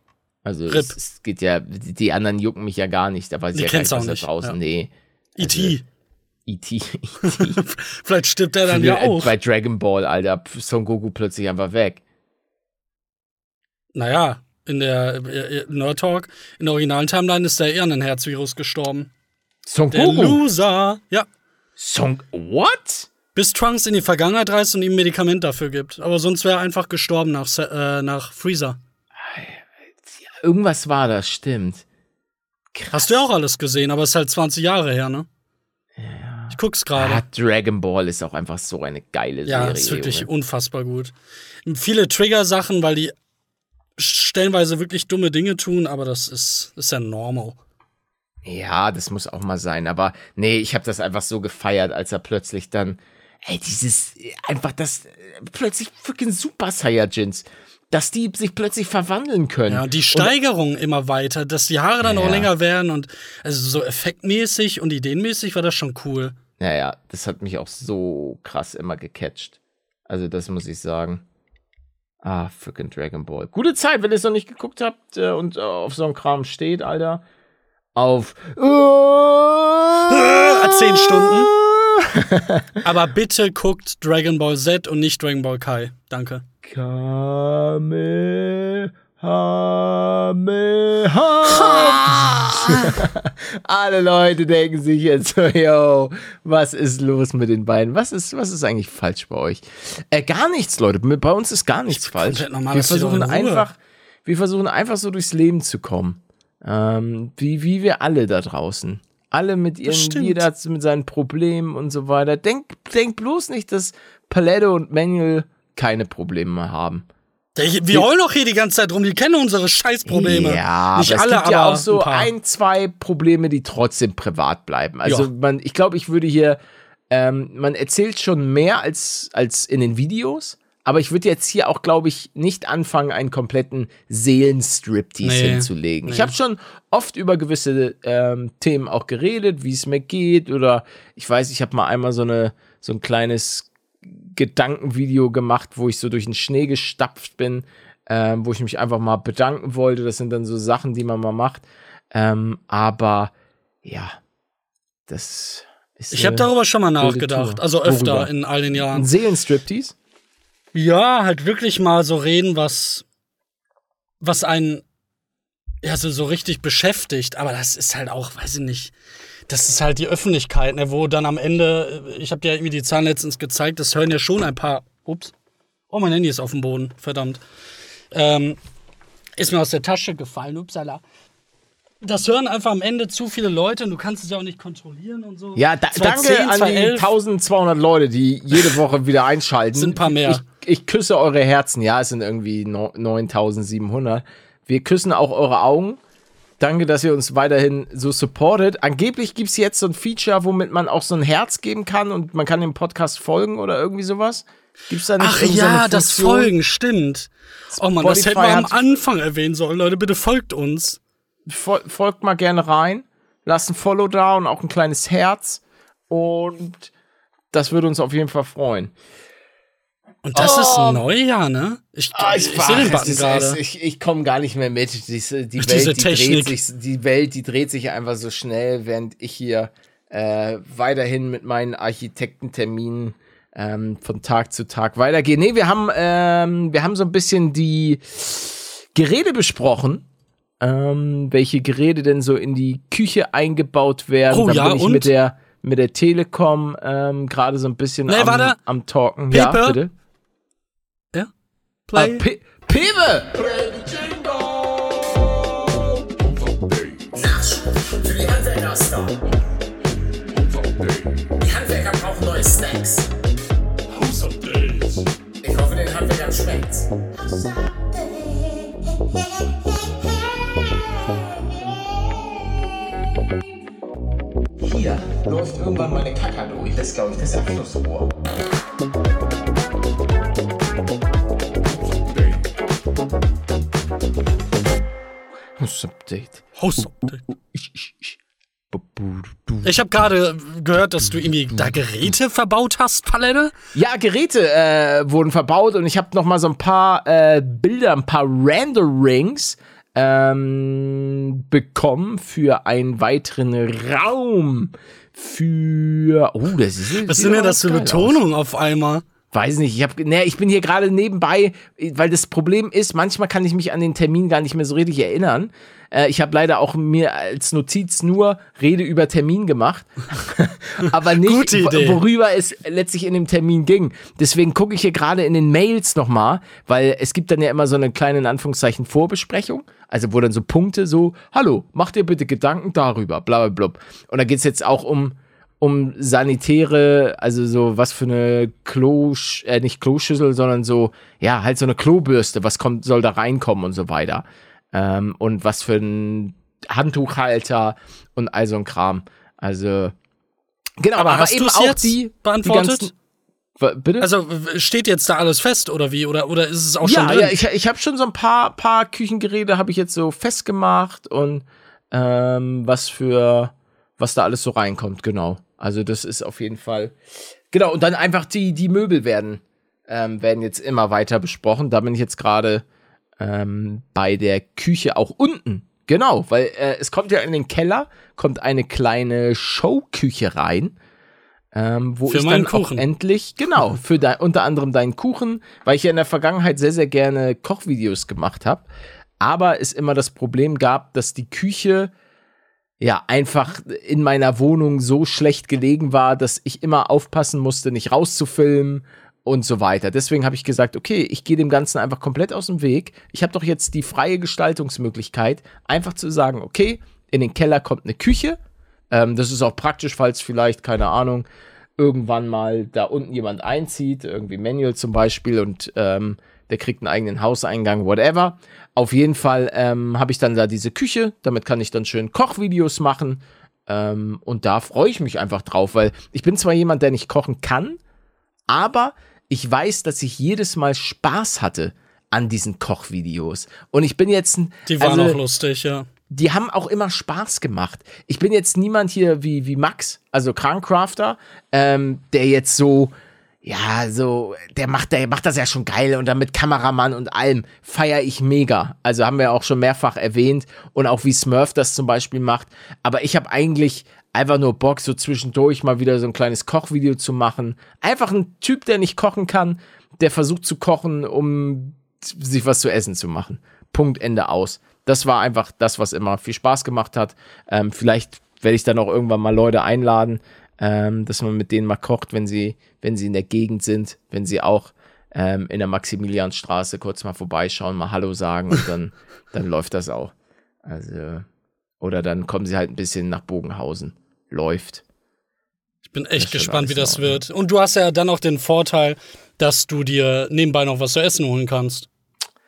Also es, es geht ja, die anderen jucken mich ja gar nicht. Da weiß ich Die ja gar nicht, was auch da nicht, draußen. ja. Nee. E.T. E.T. Vielleicht stirbt er dann ja Für- auch. Bei Dragon Ball, Alter, Son Goku plötzlich einfach weg. Naja, in der äh, äh, Nerd Talk, in der originalen Timeline ist der eher an einem Herzvirus gestorben. Son Der Goku? Loser. Ja. Son, what? Bis Trunks in die Vergangenheit reist und ihm Medikament dafür gibt. Aber sonst wäre er einfach gestorben nach, äh, nach Freezer. Irgendwas war das, stimmt. Hast du ja auch alles gesehen, aber ist halt 20 Jahre her, ne? Ich guck's gerade. Ah, Dragon Ball ist auch einfach so eine geile Ja, Serie. ist wirklich Junge. unfassbar gut. Viele Trigger-Sachen, weil die stellenweise wirklich dumme Dinge tun, aber das ist, ist ja normal. Ja, das muss auch mal sein. Aber nee, ich habe das einfach so gefeiert, als er plötzlich dann, ey, dieses, einfach das, äh, plötzlich freaking Super Saiyajins, dass die sich plötzlich verwandeln können. Ja, und die Steigerung immer weiter, dass die Haare dann Ja. auch länger werden und also so effektmäßig und ideenmäßig war das schon cool. Naja, das hat mich auch so krass immer gecatcht. Also, das muss ich sagen. Ah, freaking Dragon Ball. Gute Zeit, wenn ihr es noch nicht geguckt habt äh, und äh, auf so einem Kram steht, Alter. Auf äh, zehn Stunden. Aber bitte guckt Dragon Ball Z und nicht Dragon Ball Kai. Danke. Kamehameha. Alle Leute denken sich jetzt so, yo, was ist los mit den beiden? Was ist, was ist eigentlich falsch bei euch? Äh, gar nichts, Leute. Bei uns ist gar nichts falsch. normal, wir versuchen einfach, wir versuchen einfach so durchs Leben zu kommen. Ähm, wie, wie wir alle da draußen. Alle mit ihren, stimmt. jeder mit seinen Problemen und so weiter. Denk, denk bloß nicht, dass Paletto und Manuel keine Probleme mehr haben. Der, wir heulen doch hier die ganze Zeit rum, die kennen unsere Scheißprobleme. Ja, nicht aber alle, es gibt ja auch so ein, ein, zwei Probleme, die trotzdem privat bleiben. Also Ja. man, ich glaube, ich würde hier, ähm, man erzählt schon mehr als, als in den Videos, aber ich würde jetzt hier auch, glaube ich, nicht anfangen, einen kompletten Seelenstriptease Nee, hinzulegen. Ich nee. habe schon oft über gewisse ähm, Themen auch geredet, wie es mir geht oder ich weiß, ich habe mal einmal so eine so ein kleines Gedankenvideo gemacht, wo ich so durch den Schnee gestapft bin, ähm, wo ich mich einfach mal bedanken wollte. Das sind dann so Sachen, die man mal macht. Ähm, aber ja, das ist. Ich habe darüber schon mal nachgedacht. Tour. Also öfter Worüber? in all den ein Jahren. Seelenstriptease? Ja, halt wirklich mal so reden, was, was einen ja so, so richtig beschäftigt. Aber das ist halt auch, weiß ich nicht, das ist halt die Öffentlichkeit, ne, wo dann am Ende, ich habe dir irgendwie die Zahlen letztens gezeigt, das hören ja schon ein paar. Ups. Oh, mein Handy ist auf dem Boden, verdammt. Ähm, ist mir aus der Tasche gefallen, upsala. Das hören einfach am Ende zu viele Leute und du kannst es ja auch nicht kontrollieren und so. Ja, da, 2010, danke an die 2011. 1200 Leute, die jede Woche wieder einschalten. Sind ein paar mehr. Ich, ich küsse eure Herzen. Ja, es sind irgendwie no- 9700. Wir küssen auch eure Augen. Danke, dass ihr uns weiterhin so supportet. Angeblich gibt es jetzt so ein Feature, womit man auch so ein Herz geben kann und man kann dem Podcast folgen oder irgendwie sowas. Gibt's da nicht Ach ja, das? Folgen, stimmt. Oh Mann, das hätten wir am Anfang erwähnen sollen. Leute, bitte folgt uns. Fol folgt mal gerne rein. Lasst ein Follow da und auch ein kleines Herz. Und das würde uns auf jeden Fall freuen. Und das ist neu, ja, ne? Ich, Ah, ich, sehe den Button gerade. es- Ich, ich komme gar nicht mehr mit. Die, Ach, Welt, die, Technik. dreht sich, die Welt, die dreht sich einfach so schnell, während ich hier äh, weiterhin mit meinen Architektenterminen ähm, von Tag zu Tag weitergehe. Nee, wir haben, ähm, wir haben so ein bisschen die Geräte besprochen. Ähm, welche Geräte denn so in die Küche eingebaut werden. Oh da ja, bin ich und? mit der mit der Telekom ähm, gerade so ein bisschen Nee, am, am Talken. Ja, Pepe? bitte. Ja? Ah, Play. Pe Pepe! Die Handwerker brauchen neue Snacks. House Updates. Ich hoffe, den Handwerkern schmeckt's. Hier läuft irgendwann meine Kacke durch. Das ist, glaube ich, das Abflussrohr. House Update. House Update. Ich habe gerade gehört, dass du irgendwie da Geräte verbaut hast, Palette. Ja, Geräte äh, wurden verbaut und ich habe noch mal so ein paar äh, Bilder, ein paar Renderings ähm, bekommen für einen weiteren Raum. Für oh, das ist Was sind denn das für Betonungen auf einmal? Weiß nicht, ich habe ne, ich bin hier gerade nebenbei, weil das Problem ist, manchmal kann ich mich an den Termin gar nicht mehr so richtig erinnern. Äh, ich habe leider auch mir als Notiz nur Rede über Termin gemacht, aber nicht worüber es letztlich in dem Termin ging. Deswegen gucke ich hier gerade in den Mails nochmal, weil es gibt dann ja immer so eine kleine in Anführungszeichen Vorbesprechung, also wo dann so Punkte so, hallo, mach dir bitte Gedanken darüber, bla bla bla. Und da geht's jetzt auch um um sanitäre, also so was für eine Klo, äh, nicht Kloschüssel, sondern so, ja, halt so eine Klobürste, was kommt, soll da reinkommen und so weiter. Ähm, und was für ein Handtuchhalter und all so ein Kram. Also, genau, Aber aber, hast eben auch jetzt die, beantwortet? Die bitte? Also steht jetzt da alles fest oder wie? Oder, oder ist es auch ja, schon drin? ja, ich, ich habe schon so ein paar, paar Küchengeräte habe ich jetzt so festgemacht und ähm, was für, was da alles so reinkommt, genau. Also das ist auf jeden Fall, genau. Und dann einfach die, die Möbel werden, ähm, werden jetzt immer weiter besprochen. Da bin ich jetzt gerade ähm, bei der Küche auch unten. Genau, weil äh, es kommt ja in den Keller, kommt eine kleine Showküche rein. Ähm, wo Für ich dann auch Kuchen. endlich, genau, für de, unter anderem deinen Kuchen, weil ich ja in der Vergangenheit sehr, sehr gerne Kochvideos gemacht habe. Aber es immer das Problem gab, dass die Küche ja einfach in meiner Wohnung so schlecht gelegen war, dass ich immer aufpassen musste, nicht rauszufilmen und so weiter. Deswegen habe ich gesagt, okay, ich gehe dem Ganzen einfach komplett aus dem Weg. Ich habe doch jetzt die freie Gestaltungsmöglichkeit, einfach zu sagen, okay, in den Keller kommt eine Küche. Ähm, das ist auch praktisch, falls vielleicht, keine Ahnung, irgendwann mal da unten jemand einzieht, irgendwie Manual zum Beispiel, und ähm, der kriegt einen eigenen Hauseingang, whatever. Auf jeden Fall ähm, habe ich dann da diese Küche, damit kann ich dann schön Kochvideos machen. Ähm, und da freue ich mich einfach drauf, weil ich bin zwar jemand, der nicht kochen kann, aber ich weiß, dass ich jedes Mal Spaß hatte an diesen Kochvideos. Und ich bin jetzt ein. Die waren also, auch lustig, ja. die haben auch immer Spaß gemacht. Ich bin jetzt niemand hier wie, wie Max, also Krankcrafter, ähm, der jetzt so, ja, so, der macht, der macht das ja schon geil und dann mit Kameramann und allem feiere ich mega. Also haben wir auch schon mehrfach erwähnt und auch wie Smurf das zum Beispiel macht. Aber ich habe eigentlich einfach nur Bock, so zwischendurch mal wieder so ein kleines Kochvideo zu machen. Einfach ein Typ, der nicht kochen kann, der versucht zu kochen, um sich was zu essen zu machen. Punkt, Ende aus. Das war einfach das, was immer viel Spaß gemacht hat. Ähm, vielleicht werde ich dann auch irgendwann mal Leute einladen, ähm, dass man mit denen mal kocht, wenn sie, wenn sie in der Gegend sind, wenn sie auch ähm, in der Maximilianstraße kurz mal vorbeischauen, mal Hallo sagen und dann, dann läuft das auch. Also, oder dann kommen sie halt ein bisschen nach Bogenhausen. Läuft. Ich bin echt gespannt, wie das wird. Und du hast ja dann auch den Vorteil, dass du dir nebenbei noch was zu essen holen kannst.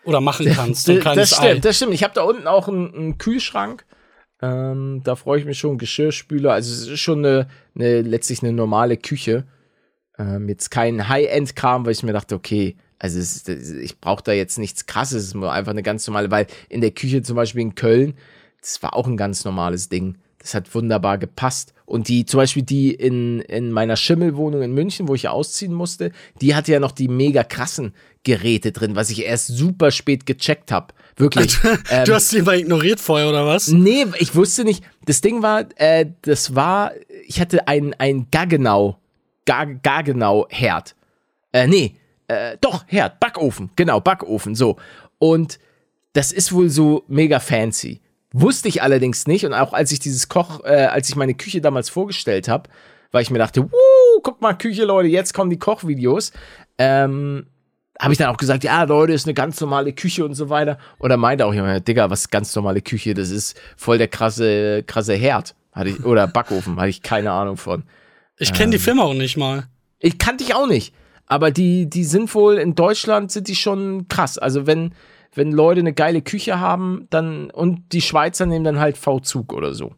Oder machen kannst. Ein das stimmt, Ei. das stimmt. Ich habe da unten auch einen, einen Kühlschrank. Ähm, da freue ich mich schon. Geschirrspüler. Also es ist schon eine, eine letztlich eine normale Küche. Ähm, jetzt kein High-End-Kram, weil ich mir dachte, okay, also es ich brauche da jetzt nichts krasses, es ist nur einfach eine ganz normale, weil in der Küche zum Beispiel in Köln, das war auch ein ganz normales Ding. Das hat wunderbar gepasst. Und die, zum Beispiel die in, in meiner Schimmelwohnung in München, wo ich ja ausziehen musste, die hatte ja noch die mega krassen Geräte drin, was ich erst super spät gecheckt habe. Wirklich. Ähm, du hast die mal ignoriert vorher, oder was? Nee, ich wusste nicht. Das Ding war, äh, das war, ich hatte ein, ein Gaggenau, Gaggenau-Herd. Äh, nee, äh, doch, Herd, Backofen, genau, Backofen, so. Und das ist wohl so mega fancy. Wusste ich allerdings nicht. Und auch als ich dieses Koch, äh, als ich meine Küche damals vorgestellt habe, weil ich mir dachte, wuh, guck mal, Küche, Leute, jetzt kommen die Kochvideos. Ähm, habe ich dann auch gesagt, ja, Leute, ist eine ganz normale Küche und so weiter. Und er meinte auch jemand, Digga, was ganz normale Küche? Das ist voll der krasse, krasse Herd. Hatte ich, oder Backofen, hatte ich keine Ahnung von. Ich kenne die Firma auch nicht mal. Ich kannte ich auch nicht. Aber die, die sind wohl in Deutschland sind die schon krass. Also wenn, wenn Leute eine geile Küche haben, dann und die Schweizer nehmen dann halt V-Zug oder so.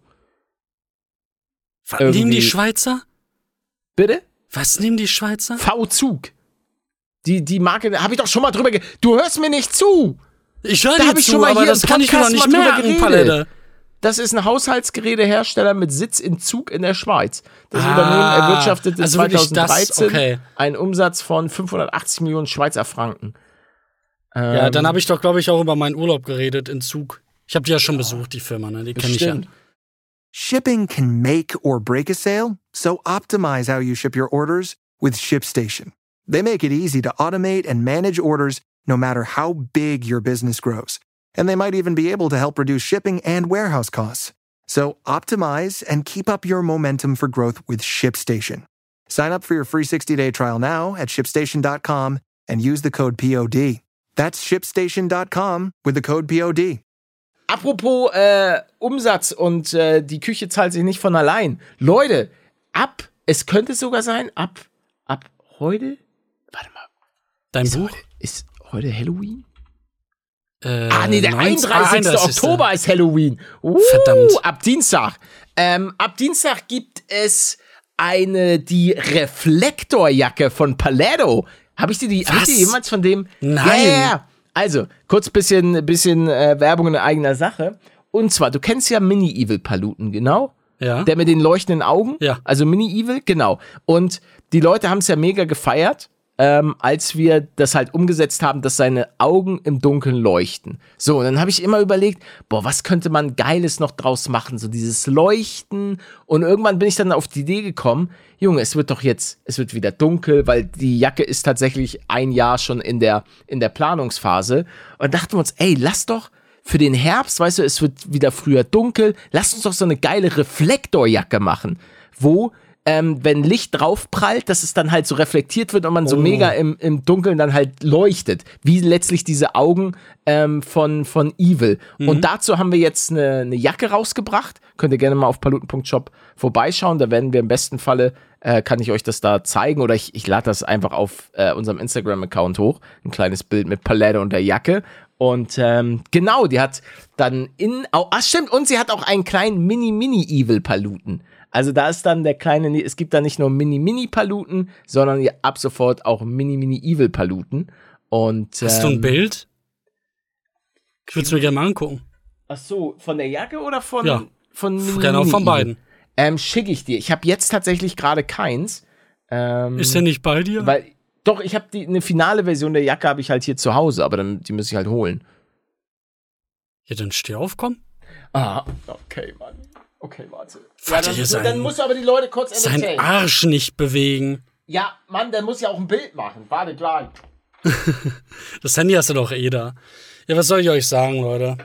Was nehmen die Irgendwie- Schweizer? Bitte? Was nehmen die Schweizer? V-Zug. Die, die Marke, habe ich doch schon mal drüber ge Du hörst mir nicht zu! Ich höre Da dir hab ich zu, schon mal aber hier das kann ich mir doch nicht merken. Palette. Das ist ein Haushaltsgerätehersteller mit Sitz in Zug in der Schweiz. Das Ah, Unternehmen erwirtschaftete also wirklich das, 2013 okay. einen Umsatz von 580 Millionen Schweizer Franken. Ja, Ähm, dann habe ich doch, glaube ich, auch über meinen Urlaub geredet in Zug. Ich habe die ja schon besucht, die Firma, ne? Die kenne ich ja. Shipping can make or break a sale, so optimize how you ship your orders with ShipStation. They make it easy to automate and manage orders no matter how big your business grows. And they might even be able to help reduce shipping and warehouse costs. So optimize and keep up your momentum for growth with ShipStation. Sign up for your free 60-day trial now at shipstation.com and use the code POD. That's shipstation.com with the code POD. Apropos äh, Umsatz und äh, die Küche zahlt sich nicht von allein. Leute, ab, es könnte sogar sein, ab, ab heute, warte mal, Dein ist Buch? heute, ist heute Halloween? Äh, Ah, nee, der 19 31. 31.. Oktober ist Halloween. Uh, Verdammt. Ab Dienstag. Ähm, ab Dienstag gibt es eine, die Reflektorjacke von Paletto. Habe ich dir die, hab ich dir jemals von dem? Nein. Ja, ja, ja. Also, kurz bisschen, bisschen äh, Werbung in eigener Sache. Und zwar, du kennst ja Mini-Evil-Paluten, genau? Ja. Der mit den leuchtenden Augen? Ja. Also Mini-Evil, genau. Und die Leute haben es ja mega gefeiert, ähm, als wir das halt umgesetzt haben, dass seine Augen im Dunkeln leuchten. So, und dann habe ich immer überlegt, boah, was könnte man Geiles noch draus machen? So dieses Leuchten. Und irgendwann bin ich dann auf die Idee gekommen, Junge, es wird doch jetzt, es wird wieder dunkel, weil die Jacke ist tatsächlich ein Jahr schon in der, in der Planungsphase. Und dachten wir uns, ey, lass doch für den Herbst, weißt du, es wird wieder früher dunkel, lass uns doch so eine geile Reflektorjacke machen, wo, ähm, wenn Licht drauf prallt, dass es dann halt so reflektiert wird und man so mega im, im Dunkeln dann halt leuchtet, wie letztlich diese Augen ähm, von, von Evil. Und dazu haben wir jetzt eine, eine Jacke rausgebracht, könnt ihr gerne mal auf paluten.shop vorbeischauen, da werden wir im besten Falle, äh, kann ich euch das da zeigen. Oder ich, ich lade das einfach auf äh, unserem Instagram-Account hoch, ein kleines Bild mit Palette und der Jacke. Und ähm, genau, die hat dann in. Oh, ach stimmt, und sie hat auch einen kleinen Mini-Mini-Evil-Paluten. Also da ist dann der kleine, es gibt da nicht nur Mini-Mini-Paluten, sondern ab sofort auch Mini-Mini-Evil-Paluten. Und, Hast du ein ähm, Bild? Ich würde es mir gerne mal angucken. Ach so, von der Jacke oder von, Ja. von Mini Gerne auch von beiden. Ähm, schicke ich dir. Ich habe jetzt tatsächlich gerade keins. Ähm, Ist der nicht bei dir? Weil, doch, ich habe die eine finale Version der Jacke habe ich halt hier zu Hause, aber dann, die muss ich halt holen. ja, dann steh auf, komm. Ah, okay, Mann. Okay, warte. Warte, dann, sein- dann musst du aber die Leute kurz Sein entertainen. Arsch nicht bewegen. Ja, Mann, der muss ja auch ein Bild machen. Warte, gleich. Das Handy hast du doch eh da. Ja, was soll ich euch sagen, Leute?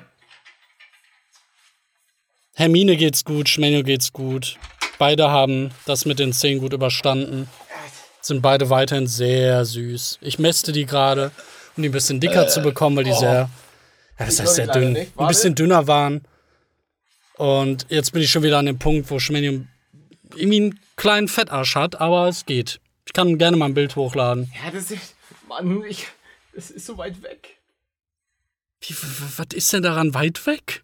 Hermine geht's gut, Schmenio geht's gut. Beide haben das mit den Zähnen gut überstanden. Sind beide weiterhin sehr süß. Ich mäste die gerade, um die ein bisschen dicker zu bekommen, weil die sehr, ja, das heißt sehr dünn, ein bisschen dünner waren. Und jetzt bin ich schon wieder an dem Punkt, wo Schmenio irgendwie einen kleinen Fettarsch hat, aber es geht. Ich kann gerne mal ein Bild hochladen. Ja, das ist. Mann, ich. Das ist so weit weg. Wie, was ist denn daran weit weg?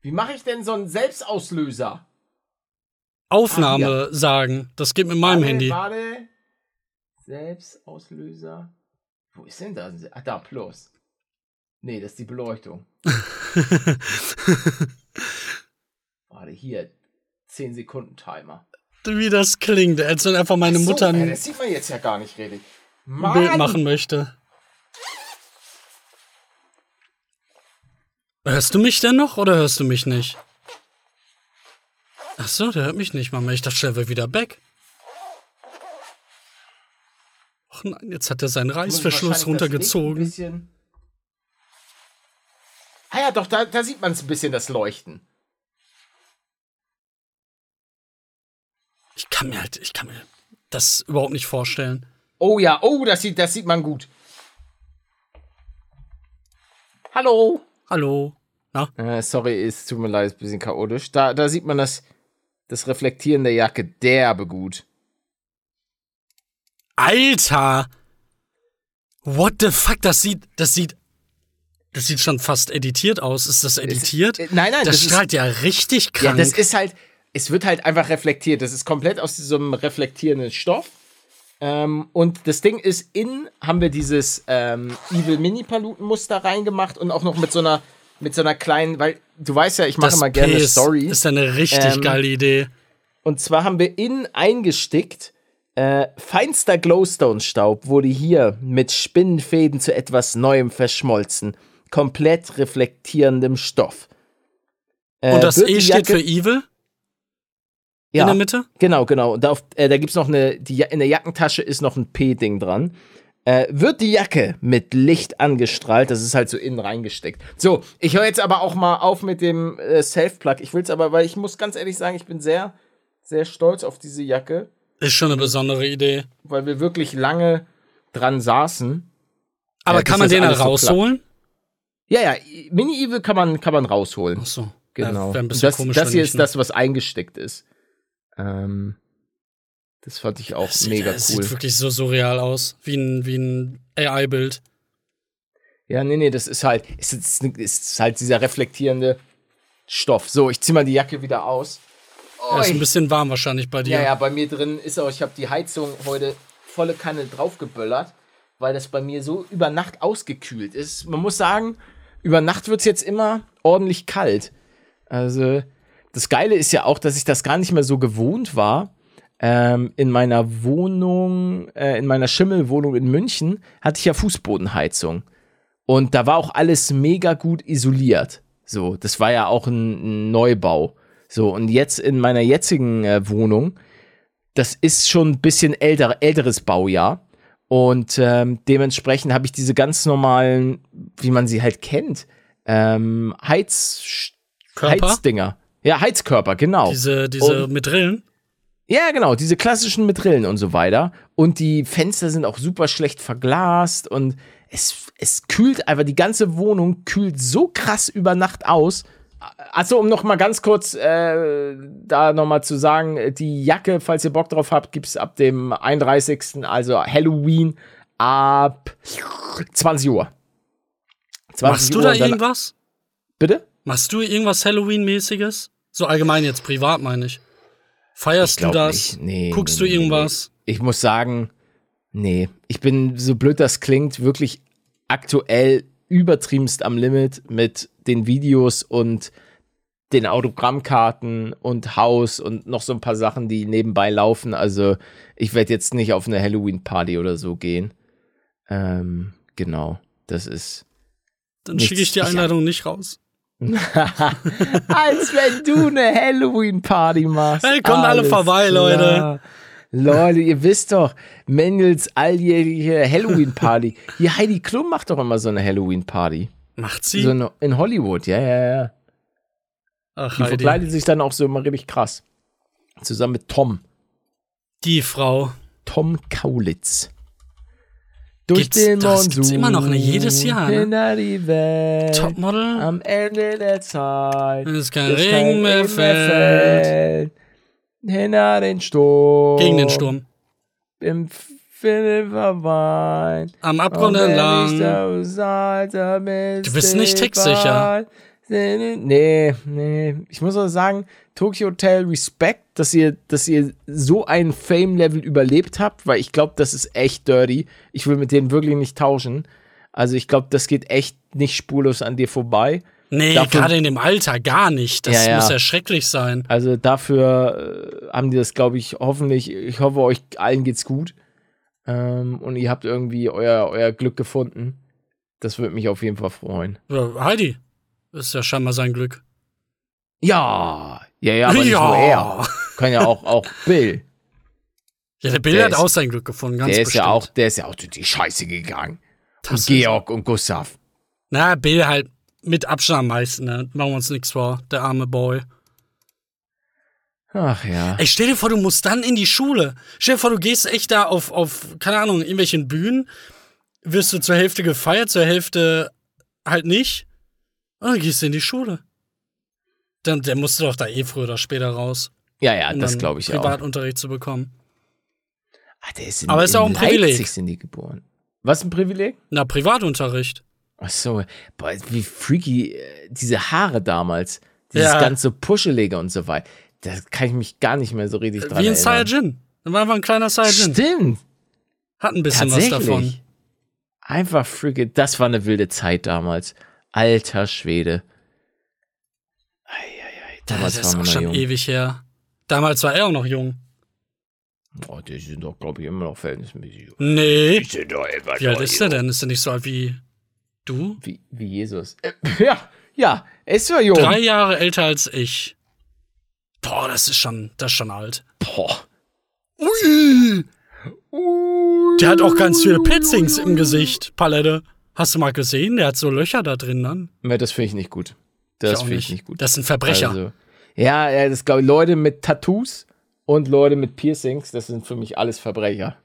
Wie mache ich denn so einen Selbstauslöser? Aufnahme sagen. Das geht mit meinem warte, Handy. Warte. Selbstauslöser. Wo ist denn das? Ah, da, plus. Nee, das ist die Beleuchtung. warte, hier. 10 Sekunden Timer. Wie das klingt, als wenn einfach meine so, Mutter ey, ein das sieht man jetzt ja gar nicht richtig. Bild machen möchte. Hörst du mich denn noch oder hörst du mich nicht? Ach so, der hört mich nicht, Mama. Ich dachte, schnell wird wieder back. Ach nein, jetzt hat er seinen Reißverschluss runtergezogen. Ah ja, doch, da, da sieht man es ein bisschen, das Leuchten. Ich kann mir halt, ich kann mir das überhaupt nicht vorstellen. Oh ja, oh, das sieht, das sieht man gut. Hallo. Hallo? Na? Äh, sorry, es tut mir leid, ist ein bisschen chaotisch. Da, da sieht man das, das Reflektieren der Jacke derbe gut. Alter! What the fuck? Das sieht, das sieht, das sieht schon fast editiert aus. Ist das editiert? äh, nein, nein, das, das ist- strahlt ja richtig Ja, krank. das ist halt, es wird halt einfach reflektiert. Das ist komplett aus diesem reflektierenden Stoff. Ähm, und das Ding ist, innen haben wir dieses ähm, Evil Mini-Paluten-Muster reingemacht und auch noch mit so einer, mit so einer kleinen, weil du weißt ja, ich mache immer gerne P ist- Stories. Ist eine richtig Ähm, geile Idee. Und zwar haben wir innen eingestickt, äh, feinster Glowstone-Staub wurde hier mit Spinnenfäden zu etwas Neuem verschmolzen. Komplett reflektierendem Stoff. Äh, Und das E steht für Evil ja, in der Mitte? Genau, genau. Und da, auf, äh, da gibt es noch eine, die, Ja- in der Jackentasche ist noch ein P-Ding dran. Äh, wird die Jacke mit Licht angestrahlt, das ist halt so innen reingesteckt. So, ich höre jetzt aber auch mal auf mit dem äh, Self-Plug. Ich will es aber, weil ich muss ganz ehrlich sagen, ich bin sehr, sehr stolz auf diese Jacke, Ist schon eine besondere Idee. weil wir wirklich lange dran saßen. Aber bis kann man den da alles so rausholen? Ja, ja, Mini-Evil kann man, kann man rausholen. Ach so. Genau. Ja, das, komisch, das hier ist das, was eingesteckt ist. Ähm, das fand ich auch Das sieht, mega das cool. sieht wirklich so surreal aus. Wie ein, wie ein AI-Bild. Ja, nee, nee, das ist halt, ist, ist, ist halt dieser reflektierende Stoff. So, ich zieh mal die Jacke wieder aus. Er ist ein bisschen warm wahrscheinlich bei dir. Ja, ja, bei mir drin ist auch, ich habe die Heizung heute volle Kanne draufgeböllert, weil das bei mir so über Nacht ausgekühlt ist. Man muss sagen, über Nacht wird es jetzt immer ordentlich kalt. Also, das Geile ist ja auch, dass ich das gar nicht mehr so gewohnt war. Ähm, in meiner Wohnung, äh, in meiner Schimmelwohnung in München, hatte ich ja Fußbodenheizung. Und da war auch alles mega gut isoliert. So, das war ja auch ein, ein Neubau. So, und jetzt in meiner jetzigen äh, Wohnung, das ist schon ein bisschen älter, älteres Baujahr. Und ähm, dementsprechend habe ich diese ganz normalen, wie man sie halt kennt, ähm, Heiz, Körper? Heizdinger. Ja, Heizkörper, genau. Diese, diese Und- mit Rillen. Ja, genau, diese klassischen mit Rillen und so weiter. Und die Fenster sind auch super schlecht verglast und es, es kühlt einfach, die ganze Wohnung kühlt so krass über Nacht aus. Also, um noch mal ganz kurz äh, da noch mal zu sagen, die Jacke, falls ihr Bock drauf habt, gibt's ab dem 31., also Halloween, ab 20 Uhr. 20 Machst du Uhr da und dann- irgendwas? Bitte? Machst du irgendwas Halloween-mäßiges? So allgemein jetzt privat, meine ich. Feierst du glaub das? Nee, Guckst nee, du nee, irgendwas? Ich muss sagen, nee. Ich bin, so blöd das klingt, wirklich aktuell übertriebenst am Limit mit den Videos und den Autogrammkarten und Haus und noch so ein paar Sachen, die nebenbei laufen. Also ich werde jetzt nicht auf eine Halloween-Party oder so gehen. Ähm, genau, das ist. Dann schicke ich die. Einladung nicht raus. Als wenn du eine Halloween-Party machst. Hey, kommt alle Alles vorbei, Leute. Leute, ihr wisst doch, Mendels alljährige Halloween-Party. Hier, Heidi Klum macht doch immer so eine Halloween-Party. Macht sie? So eine, in Hollywood, ja, ja, ja. Ach, Die Heidi. verkleidet sich dann auch so immer richtig krass. Zusammen mit Tom. Die Frau. Tom Kaulitz. Durch Gibt's- den das Monsun. gibt's immer noch, ne? Jedes Jahr, ne? Hinter die Welt. Topmodel? Am Ende der Zeit. Wenn es kein bis Regen mehr fällt. Hinter den Sturm. Gegen den Sturm. Im Silberwein. Am Abgrund entlang. Du Du bist nicht textsicher. Nee, nee. Ich muss auch sagen, Tokyo Hotel Respekt, dass ihr, dass ihr so ein Fame-Level überlebt habt, weil ich glaube, das ist echt dirty. Ich will mit denen wirklich nicht tauschen. Also ich glaube, das geht echt nicht spurlos an dir vorbei. Nee, Dafür- gerade in dem Alter gar nicht. Das Ja, ja. muss ja schrecklich sein. Also dafür äh, haben die das, glaube ich, hoffentlich, ich hoffe, euch allen geht's gut. Ähm, und ihr habt irgendwie euer, euer Glück gefunden. Das würde mich auf jeden Fall freuen. Ja, Heidi. Ist ja scheinbar sein Glück. Ja, ja, ja, aber nicht Ja. nur er. Kann ja auch, auch Bill. Ja, der Bill Der hat ist- auch sein Glück gefunden, ganz Der ist bestimmt. ja auch, der ist ja auch durch die Scheiße gegangen. Das Und Georg und Gustav. Na, Bill halt mit Abstand am meisten, ne? Machen wir uns nichts vor. Der arme Boy. Ach ja. Ey, stell dir vor, du musst dann in die Schule. Stell dir vor, du gehst echt da auf, auf keine Ahnung, irgendwelchen Bühnen, wirst du zur Hälfte gefeiert, zur Hälfte halt nicht. Dann gehst du in die Schule. Dann, der musste doch da eh früher oder später raus. Ja, ja, um das dann glaube ich auch. Privatunterricht zu bekommen. Ah, der ist in, Aber ist in auch ein Leipzig Privileg. sind die geboren. Was ein Privileg? Na, Privatunterricht. Ach so, boah, wie freaky äh, diese Haare damals. Dieses Ja. ganze Puschelige und so weiter. Da kann ich mich gar nicht mehr so richtig dran Wie ein erinnern. Saiyajin. Das war einfach ein kleiner Saiyajin. Stimmt, Hat ein bisschen was davon. Einfach freaky. Das war eine wilde Zeit damals. Alter Schwede. Eieiei, Das damals ist waren auch schon jung. ewig her. Damals war er auch noch jung. Oh, die sind doch, glaube ich, immer noch verhältnismäßig jung. Nee. Die sind doch immer Wie alt ist er denn? Ist er nicht so alt wie du? Wie, wie Jesus. Äh, ja, ja, er ist ja jung. Drei Jahre älter als ich. Boah, das ist schon, das ist schon alt. Boah. Ui. Der hat auch ganz viele Piercings im Gesicht, Palette. Hast du mal gesehen? Der hat so Löcher da drin dann. Ja, das finde ich nicht gut. Das finde ich nicht gut. Das sind Verbrecher. Also, ja, ja, das glaube ich, Leute mit Tattoos und Leute mit Piercings, das sind für mich alles Verbrecher.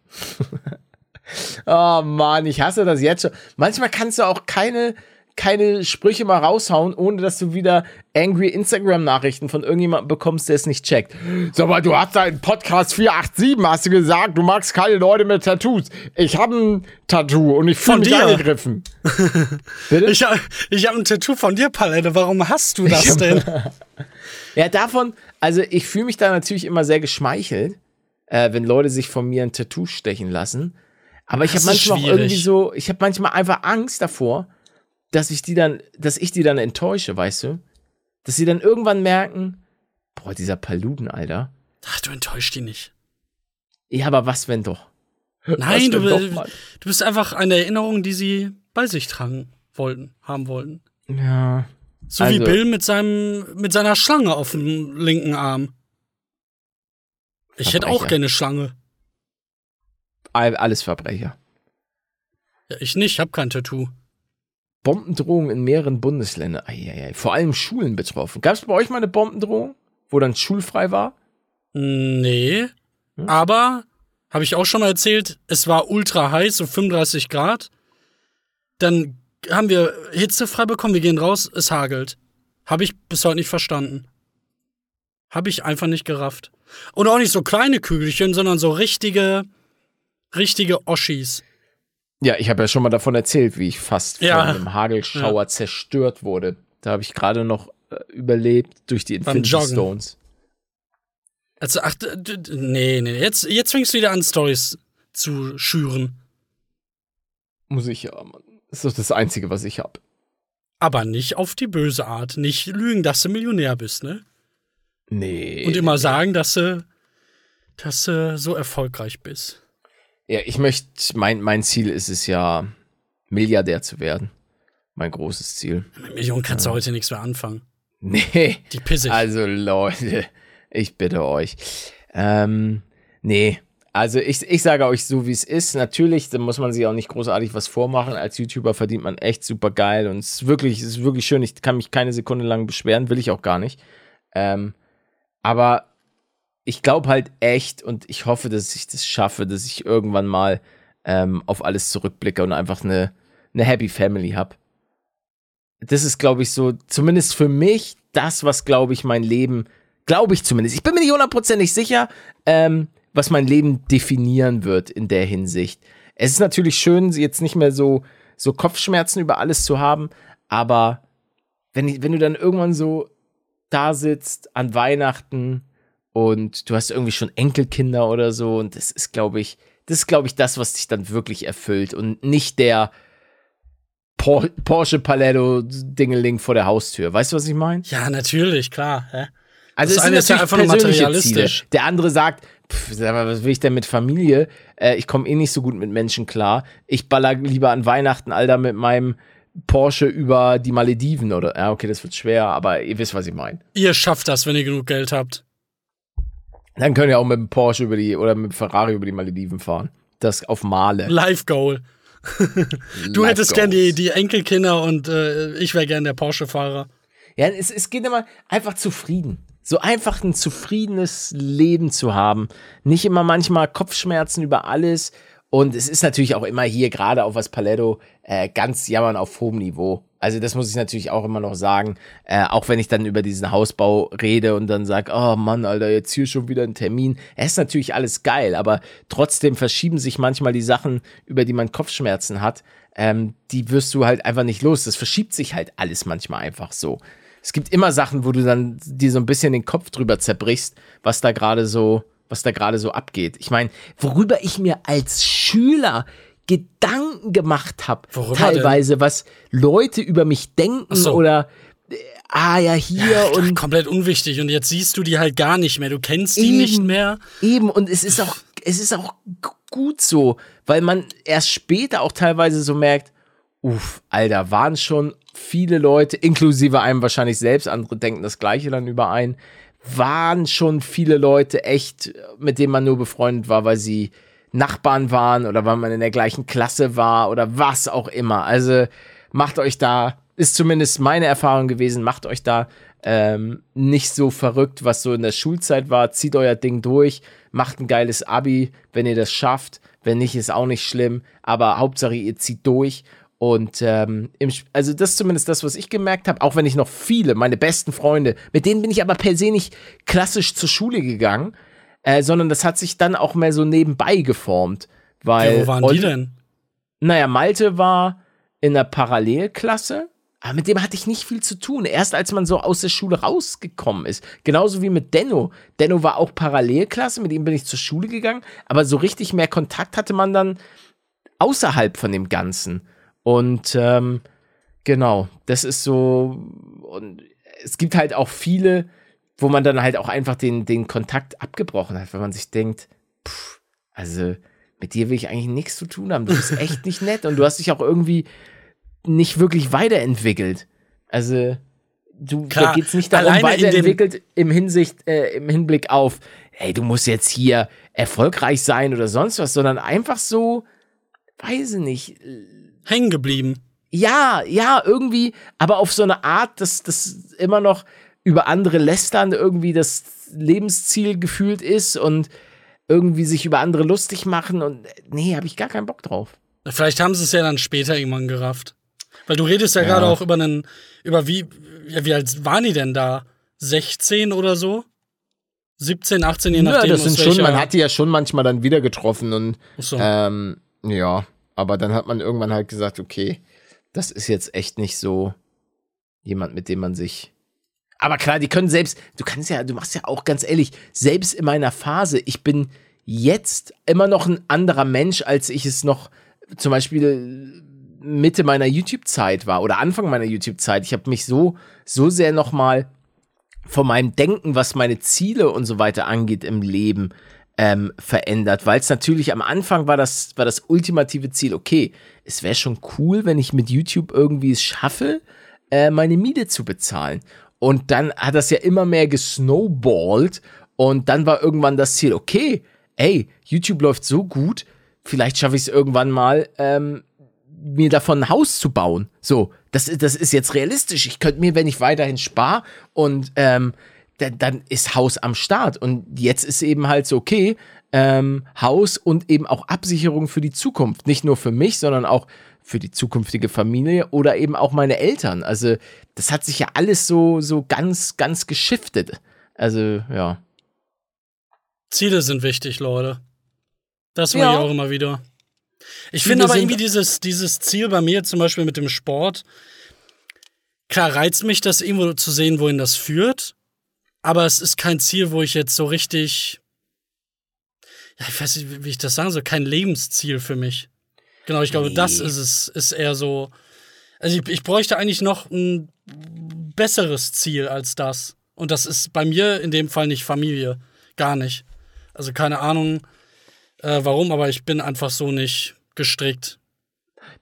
oh Mann, ich hasse das jetzt schon. Manchmal kannst du auch keine, keine Sprüche mal raushauen, ohne dass du wieder angry Instagram-Nachrichten von irgendjemandem bekommst, der es nicht checkt. Sag mal, du hast da in Podcast 487, hast du gesagt, du magst keine Leute mit Tattoos. Ich habe ein Tattoo und ich fühle mich dir. angegriffen. Ich, hab- ich habe ein Tattoo von dir, Palette. Warum hast du das denn? Ja, davon, also ich fühle mich da natürlich immer sehr geschmeichelt, äh, wenn Leute sich von mir ein Tattoo stechen lassen. Aber ich habe manchmal auch irgendwie so, ich habe manchmal einfach Angst davor, dass ich die dann, dass ich die dann enttäusche, weißt du? Dass sie dann irgendwann merken, boah, dieser Paluden, Alter. Ach, du enttäuscht die nicht. Ja, aber was, wenn doch? Nein, du, doch, du bist einfach eine Erinnerung, die sie bei sich tragen wollten, haben wollten. Ja. So wie Also- Bill mit seinem, mit seiner Schlange auf dem linken Arm. Ich hätte auch gerne Schlange. All- Alles Verbrecher. Ja, ich nicht, hab kein Tattoo. Bombendrohung in mehreren Bundesländern. Eieiei. Vor allem Schulen betroffen. Gab es bei euch mal eine Bombendrohung, wo dann schulfrei war? Nee. Hm? Aber, habe ich auch schon mal erzählt, es war ultra heiß, so 35 Grad. Dann haben wir Hitze frei bekommen, wir gehen raus, es hagelt. Habe ich bis heute nicht verstanden. Habe ich einfach nicht gerafft. Und auch nicht so kleine Kügelchen, sondern so richtige, richtige Oschis. Ja, ich habe ja schon mal davon erzählt, wie ich fast Ja. von einem Hagelschauer zerstört wurde. Da habe ich gerade noch äh, überlebt durch die Infinity. Stones. Also, ach, nee, nee, jetzt, jetzt fängst du wieder an, Stories zu schüren. Muss ich ja, Mann. Das ist doch das Einzige, was ich habe. Aber nicht auf die böse Art. Nicht lügen, dass du Millionär bist, ne? Nee. Und immer sagen, dass du, dass du so erfolgreich bist. Ja, ich möchte, mein, mein Ziel ist es ja, Milliardär zu werden. Mein großes Ziel. Mit Millionen kannst du heute nichts mehr anfangen. Nee. Die pissig. Also Leute, ich bitte euch. Ähm, nee. Also ich, ich sage euch so, wie es ist. Natürlich, da muss man sich auch nicht großartig was vormachen. Als YouTuber verdient man echt super geil und es ist wirklich, es ist wirklich schön. Ich kann mich keine Sekunde lang beschweren, will ich auch gar nicht. Ähm, aber ich glaube halt echt und ich hoffe, dass ich das schaffe, dass ich irgendwann mal ähm, auf alles zurückblicke und einfach eine, eine Happy Family habe. Das ist, glaube ich, so, zumindest für mich, das, was, glaube ich, mein Leben, glaube ich zumindest, ich bin mir nicht hundertprozentig sicher, ähm, was mein Leben definieren wird in der Hinsicht. Es ist natürlich schön, jetzt nicht mehr so, so Kopfschmerzen über alles zu haben, aber wenn, wenn du dann irgendwann so da sitzt an Weihnachten und du hast irgendwie schon Enkelkinder oder so und das ist, glaube ich, das ist, glaube ich, das, was dich dann wirklich erfüllt und nicht der Por Porsche Paletto Dingeling vor der Haustür. Weißt du, was ich meine? ja, natürlich, klar. Hä? Also Das es eine ist ja einfach nur materialistisch. Ziele. Der andere sagt, pff, was will ich denn mit Familie? Äh, ich komme eh nicht so gut mit Menschen klar. Ich baller lieber an Weihnachten, Alter, mit meinem Porsche über die Malediven oder. Ja, okay, das wird schwer, aber ihr wisst, was ich meine. Ihr schafft das, wenn ihr genug Geld habt. Dann könnt ihr auch mit dem Porsche über die oder mit dem Ferrari über die Malediven fahren. Das auf Male. Life Goal. Du Life hättest gern die, die Enkelkinder und äh, ich wäre gern der Porsche-Fahrer. Ja, es, es geht immer einfach zufrieden. So einfach ein zufriedenes Leben zu haben. Nicht immer manchmal Kopfschmerzen über alles. Und es ist natürlich auch immer hier, gerade auf was Paletto, äh, ganz jammern auf hohem Niveau. Also das muss ich natürlich auch immer noch sagen, äh, auch wenn ich dann über diesen Hausbau rede und dann sage, oh Mann, Alter, jetzt hier schon wieder ein Termin. Es ist natürlich alles geil, aber trotzdem verschieben sich manchmal die Sachen, über die man Kopfschmerzen hat. Ähm, die wirst du halt einfach nicht los. Das verschiebt sich halt alles manchmal einfach so. Es gibt immer Sachen, wo du dann dir so ein bisschen den Kopf drüber zerbrichst, was da gerade so, was da gerade so abgeht. Ich meine, worüber ich mir als Schüler Gedanken gemacht habe, teilweise, denn? was Leute über mich denken so. oder äh, ah ja, hier ja, und. Komplett unwichtig. Und jetzt siehst du die halt gar nicht mehr. Du kennst die eben, nicht mehr. Eben, und es ist auch, es ist auch gut so, weil man erst später auch teilweise so merkt, uff, Alter, waren schon viele Leute, inklusive einem wahrscheinlich selbst, andere denken das Gleiche dann überein, waren schon viele Leute echt, mit denen man nur befreundet war, weil sie Nachbarn waren oder weil man in der gleichen Klasse war oder was auch immer. Also macht euch da, ist zumindest meine Erfahrung gewesen, macht euch da ähm, nicht so verrückt, was so in der Schulzeit war. Zieht euer Ding durch, macht ein geiles Abi, wenn ihr das schafft. Wenn nicht, ist auch nicht schlimm. Aber Hauptsache, ihr zieht durch. Und ähm, im, also das ist zumindest das, was ich gemerkt habe, auch wenn ich noch viele, meine besten Freunde, mit denen bin ich aber per se nicht klassisch zur Schule gegangen äh, sondern das hat sich dann auch mehr so nebenbei geformt. Weil ja, wo waren die denn? Naja, Malte war in der Parallelklasse, aber mit dem hatte ich nicht viel zu tun. Erst als man so aus der Schule rausgekommen ist. Genauso wie mit Denno. Denno war auch Parallelklasse, mit ihm bin ich zur Schule gegangen, aber so richtig mehr Kontakt hatte man dann außerhalb von dem Ganzen. Und ähm, genau, das ist so. Und es gibt halt auch viele, wo man dann halt auch einfach den, den Kontakt abgebrochen hat, weil man sich denkt, pff, also mit dir will ich eigentlich nichts zu tun haben. Du bist echt nicht nett und du hast dich auch irgendwie nicht wirklich weiterentwickelt. Also du Klar, da geht's nicht darum weiterentwickelt im Hinsicht äh, im Hinblick auf, hey, du musst jetzt hier erfolgreich sein oder sonst was, sondern einfach so, weiß ich nicht, hängen geblieben. Ja, ja, irgendwie, aber auf so eine Art, dass das immer noch über andere lästern irgendwie das Lebensziel gefühlt ist und irgendwie sich über andere lustig machen und nee, habe ich gar keinen Bock drauf. Vielleicht haben sie es ja dann später irgendwann gerafft. Weil du redest ja, ja. gerade auch über einen, über wie, ja, wie alt waren die denn da? 16 oder so? 17, 18, je nachdem. Ja, das sind schon, man hat die ja schon manchmal dann wieder getroffen und so. ähm, ja, aber dann hat man irgendwann halt gesagt, okay, das ist jetzt echt nicht so jemand, mit dem man sich aber klar, die können selbst, du kannst ja, du machst ja auch ganz ehrlich, selbst in meiner Phase, ich bin jetzt immer noch ein anderer Mensch, als ich es noch zum Beispiel Mitte meiner YouTube-Zeit war oder Anfang meiner YouTube-Zeit. Ich habe mich so, so sehr nochmal von meinem Denken, was meine Ziele und so weiter angeht im Leben, ähm, verändert, weil es natürlich am Anfang war das, war das ultimative Ziel, okay, es wäre schon cool, wenn ich mit YouTube irgendwie es schaffe, äh, meine Miete zu bezahlen. Und dann hat das ja immer mehr gesnowballt. Und dann war irgendwann das Ziel, okay, ey, YouTube läuft so gut, vielleicht schaffe ich es irgendwann mal, ähm, mir davon ein Haus zu bauen. So, das, das ist jetzt realistisch. Ich könnte mir, wenn ich weiterhin spare und ähm, dann, ist Haus am Start. Und jetzt ist eben halt so, okay, ähm, Haus und eben auch Absicherung für die Zukunft. Nicht nur für mich, sondern auch für die zukünftige Familie oder eben auch meine Eltern. Also das hat sich ja alles so, so ganz, ganz geschiftet. Also ja. Ziele sind wichtig, Leute. Das mache ja. ich auch immer wieder. Ich finde aber irgendwie dieses, dieses Ziel bei mir, zum Beispiel mit dem Sport, klar reizt mich das irgendwo zu sehen, wohin das führt. Aber es ist kein Ziel, wo ich jetzt so richtig, ja, ich weiß nicht, wie ich das sagen soll, kein Lebensziel für mich. Genau, ich glaube, nee. das ist es, ist eher so. Also ich, ich bräuchte eigentlich noch ein besseres Ziel als das. Und das ist bei mir in dem Fall nicht Familie. Gar nicht. Also keine Ahnung äh, warum, aber ich bin einfach so nicht gestrickt.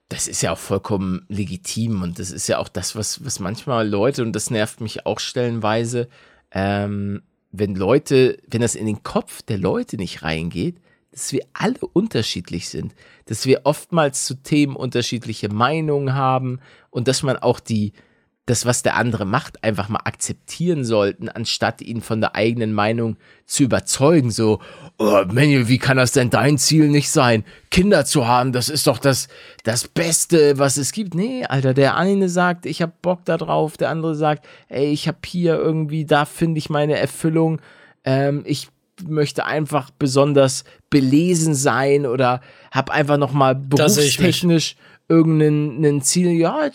Das ist ja auch vollkommen legitim und das ist ja auch das, was, was manchmal Leute, und das nervt mich auch stellenweise, ähm, wenn Leute, wenn das in den Kopf der Leute nicht reingeht, dass wir alle unterschiedlich sind, dass wir oftmals zu Themen unterschiedliche Meinungen haben und dass man auch die, das, was der andere macht, einfach mal akzeptieren sollten, anstatt ihn von der eigenen Meinung zu überzeugen. So, oh, Manuel, wie kann das denn dein Ziel nicht sein? Kinder zu haben, das ist doch das, das Beste, was es gibt. Nee, Alter, der eine sagt, ich hab Bock da drauf, der andere sagt, ey, ich hab hier irgendwie, da finde ich meine Erfüllung. Ähm, ich möchte einfach besonders belesen sein oder hab einfach noch mal berufstechnisch irgendein ein Ziel. Ja,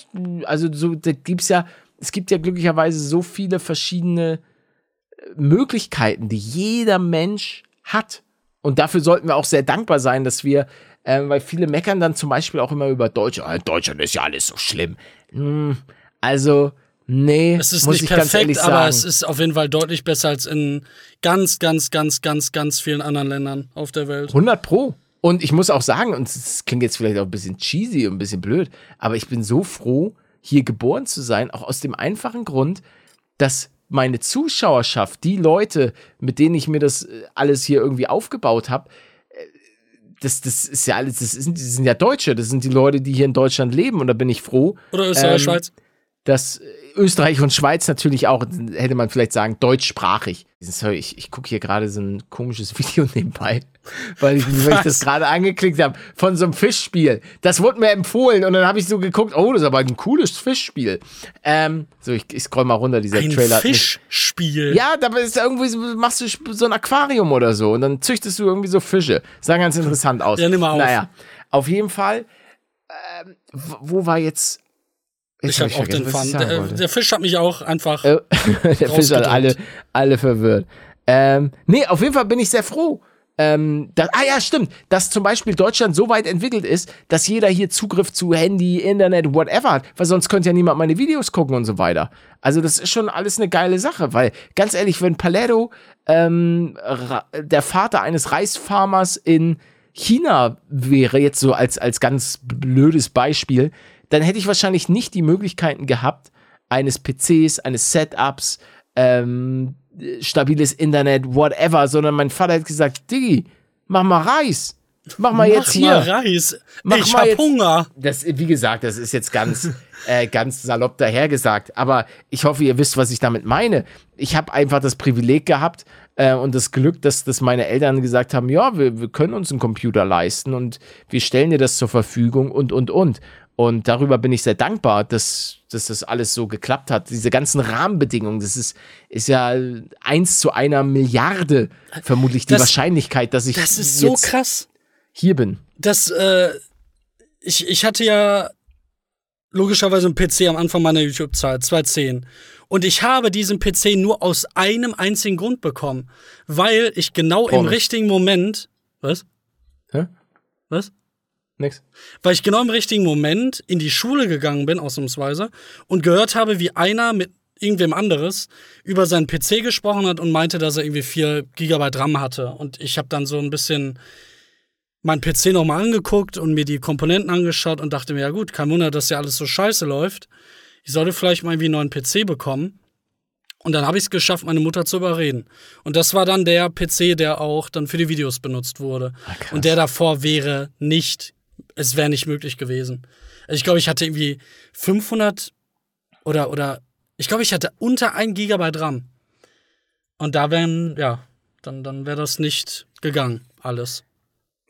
also so, da gibt's ja, es gibt ja glücklicherweise so viele verschiedene äh, Möglichkeiten, die jeder Mensch hat. Und dafür sollten wir auch sehr dankbar sein, dass wir, ähm, weil viele meckern dann zum Beispiel auch immer über Deutschland. Ah, Deutschland ist ja alles so schlimm. Hm, also, nee, Es ist muss nicht ich perfekt, aber es ist auf jeden Fall deutlich besser als in ganz, ganz, ganz, ganz, ganz vielen anderen Ländern auf der Welt. 100 Pro. Und ich muss auch sagen, und es klingt jetzt vielleicht auch ein bisschen cheesy und ein bisschen blöd, aber ich bin so froh, hier geboren zu sein, auch aus dem einfachen Grund, dass meine Zuschauerschaft, die Leute, mit denen ich mir das äh, alles hier irgendwie aufgebaut habe, das, das ist ja alles, das sind, das sind ja Deutsche, das sind die Leute, die hier in Deutschland leben und da bin ich froh, Oder Österreich, Ähm, Schweiz? Dass Österreich und Schweiz natürlich auch, hätte man vielleicht sagen, deutschsprachig. Sorry, ich, ich gucke hier gerade so ein komisches Video nebenbei, weil ich, weil ich das gerade angeklickt habe von so einem Fischspiel. Das wurde mir empfohlen und dann habe ich so geguckt, oh, das ist aber ein cooles Fischspiel. Ähm, so, ich, ich scroll mal runter, dieser Ein Trailer. Fischspiel. ja, da ist irgendwie, so- machst du so ein Aquarium oder so und dann züchtest du irgendwie so Fische. Sah ganz interessant aus. Ja, nimm mal auf. Naja, auf jeden Fall, ähm, wo war jetzt. Jetzt Ich habe auch den ich Fun. Der, der Fisch hat mich auch einfach. Äh, der Fisch hat alle, alle verwirrt. Ähm, nee, auf jeden Fall bin ich sehr froh. Ähm, da, ah ja, stimmt, dass zum Beispiel Deutschland so weit entwickelt ist, dass jeder hier Zugriff zu Handy, Internet, whatever hat, weil sonst könnte ja niemand meine Videos gucken und so weiter. Also das ist schon alles eine geile Sache, weil ganz ehrlich, wenn Paletto ähm, der Vater eines Reisfarmers in China wäre, jetzt so als, als ganz blödes Beispiel, dann hätte ich wahrscheinlich nicht die Möglichkeiten gehabt, eines PCs, eines Setups, ähm, stabiles Internet, whatever, sondern mein Vater hat gesagt, Diggi, mach mal Reis. Mach mal jetzt Mach hier. mal Reis. Mach ich mal hab jetzt- Hunger. Das, wie gesagt, das ist jetzt ganz, äh, ganz salopp dahergesagt. Aber ich hoffe, ihr wisst, was ich damit meine. Ich habe einfach das Privileg gehabt äh, und das Glück, dass, dass meine Eltern gesagt haben, ja, wir, wir können uns einen Computer leisten und wir stellen dir das zur Verfügung und, und, und. Und darüber bin ich sehr dankbar, dass, dass das alles so geklappt hat. Diese ganzen Rahmenbedingungen, das ist, ist ja eins zu einer Milliarde vermutlich die Das- Wahrscheinlichkeit, dass ich Das ist so krass. hier bin. Das, äh, ich, ich hatte ja logischerweise einen PC am Anfang meiner YouTube-Zeit, 2010. Und ich habe diesen PC nur aus einem einzigen Grund bekommen. Weil ich genau im Pornos. richtigen Moment. Was? Hä? Was? Nix. weil ich genau im richtigen Moment in die Schule gegangen bin, ausnahmsweise, und gehört habe, wie einer mit irgendwem anderes über seinen PC gesprochen hat und meinte, dass er irgendwie 4 Gigabyte RAM hatte. Und ich habe dann so ein bisschen meinen PC nochmal angeguckt und mir die Komponenten angeschaut und dachte mir, ja gut, kein Wunder, dass ja alles so scheiße läuft. Ich sollte vielleicht mal irgendwie einen neuen PC bekommen. Und dann habe ich es geschafft, meine Mutter zu überreden. Und das war dann der PC, der auch dann für die Videos benutzt wurde. und der davor wäre nicht, es wäre nicht möglich gewesen. Also ich glaube, ich hatte irgendwie 500 oder, oder, ich glaube, ich hatte unter 1 Gigabyte RAM. Und da wären, ja, dann, dann wäre das nicht gegangen, alles.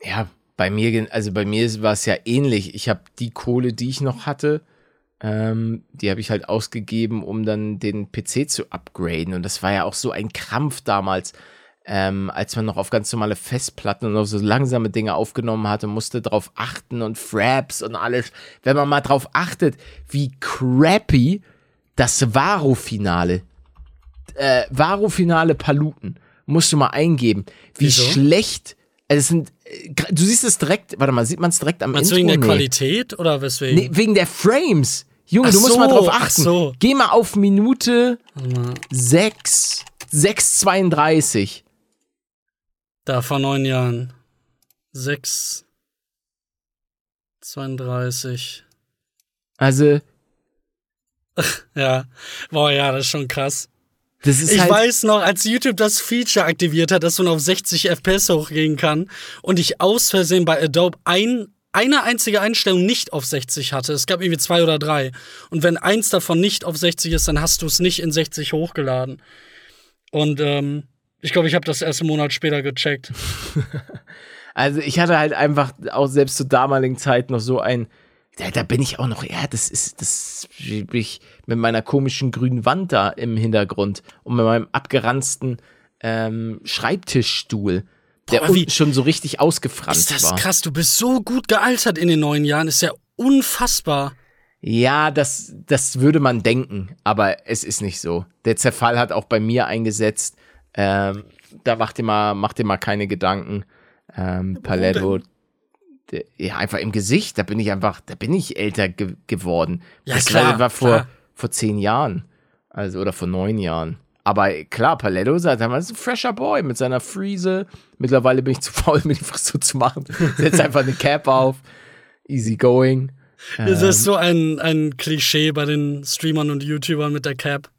Ja, bei mir, also bei mir war es ja ähnlich. Ich habe die Kohle, die ich noch hatte, ähm, die habe ich halt ausgegeben, um dann den PC zu upgraden. Und das war ja auch so ein Krampf damals, ähm, als man noch auf ganz normale Festplatten und auf so langsame Dinge aufgenommen hatte, musste drauf achten und Fraps und alles. Wenn man mal drauf achtet, wie crappy das Varo-Finale, äh, Varo-Finale Paluten, musst du mal eingeben, wie Wieso? schlecht, also es sind, äh, du siehst es direkt, warte mal, sieht man es direkt am Meinst Intro? wegen der Nee. Qualität oder weswegen? Nee, wegen der Frames. Junge, Ach du musst mal so, drauf ach achten. so. Geh mal auf Minute Warte mal, 6, 6,32. Da vor neun Jahren. 6, 32. Also, Ja, boah, ja, das ist schon krass. das ist Ich halt. weiß noch, als YouTube das Feature aktiviert hat, dass man auf 60 FPS hochgehen kann und ich aus Versehen bei Adobe ein eine einzige Einstellung nicht auf 60 hatte. Es gab irgendwie zwei oder drei. Und wenn eins davon nicht auf 60 ist, dann hast du es nicht in 60 hochgeladen. Und ähm, ich glaube, ich habe das erst einen Monat später gecheckt. Also ich hatte halt einfach auch selbst zur damaligen Zeit noch so ein, da, da bin ich auch noch, ja, das ist, das ich mit meiner komischen grünen Wand da im Hintergrund und mit meinem abgeranzten ähm, Schreibtischstuhl, der Boah, wie- schon so richtig ausgefranst Ist das war. krass? Du bist so gut gealtert in den neun Jahren. Ist ja unfassbar. Ja, das, das würde man denken, aber es ist nicht so. Der Zerfall hat auch bei mir eingesetzt. Ähm, da macht dir mal, macht dir mal keine Gedanken. Ähm, Paletto, der, ja, einfach im Gesicht, da bin ich einfach, da bin ich älter ge geworden. Ja, das klar, war, vor, klar. vor zehn Jahren. Also, oder vor neun Jahren. Aber klar, Paletto sagt, er ist ein fresher Boy mit seiner Friese. Mittlerweile bin ich zu faul, mir die Frisur zu machen. Setz einfach eine Cap auf. Easy going. Das Ähm. ist so ein, ein Klischee bei den Streamern und YouTubern mit der Cap.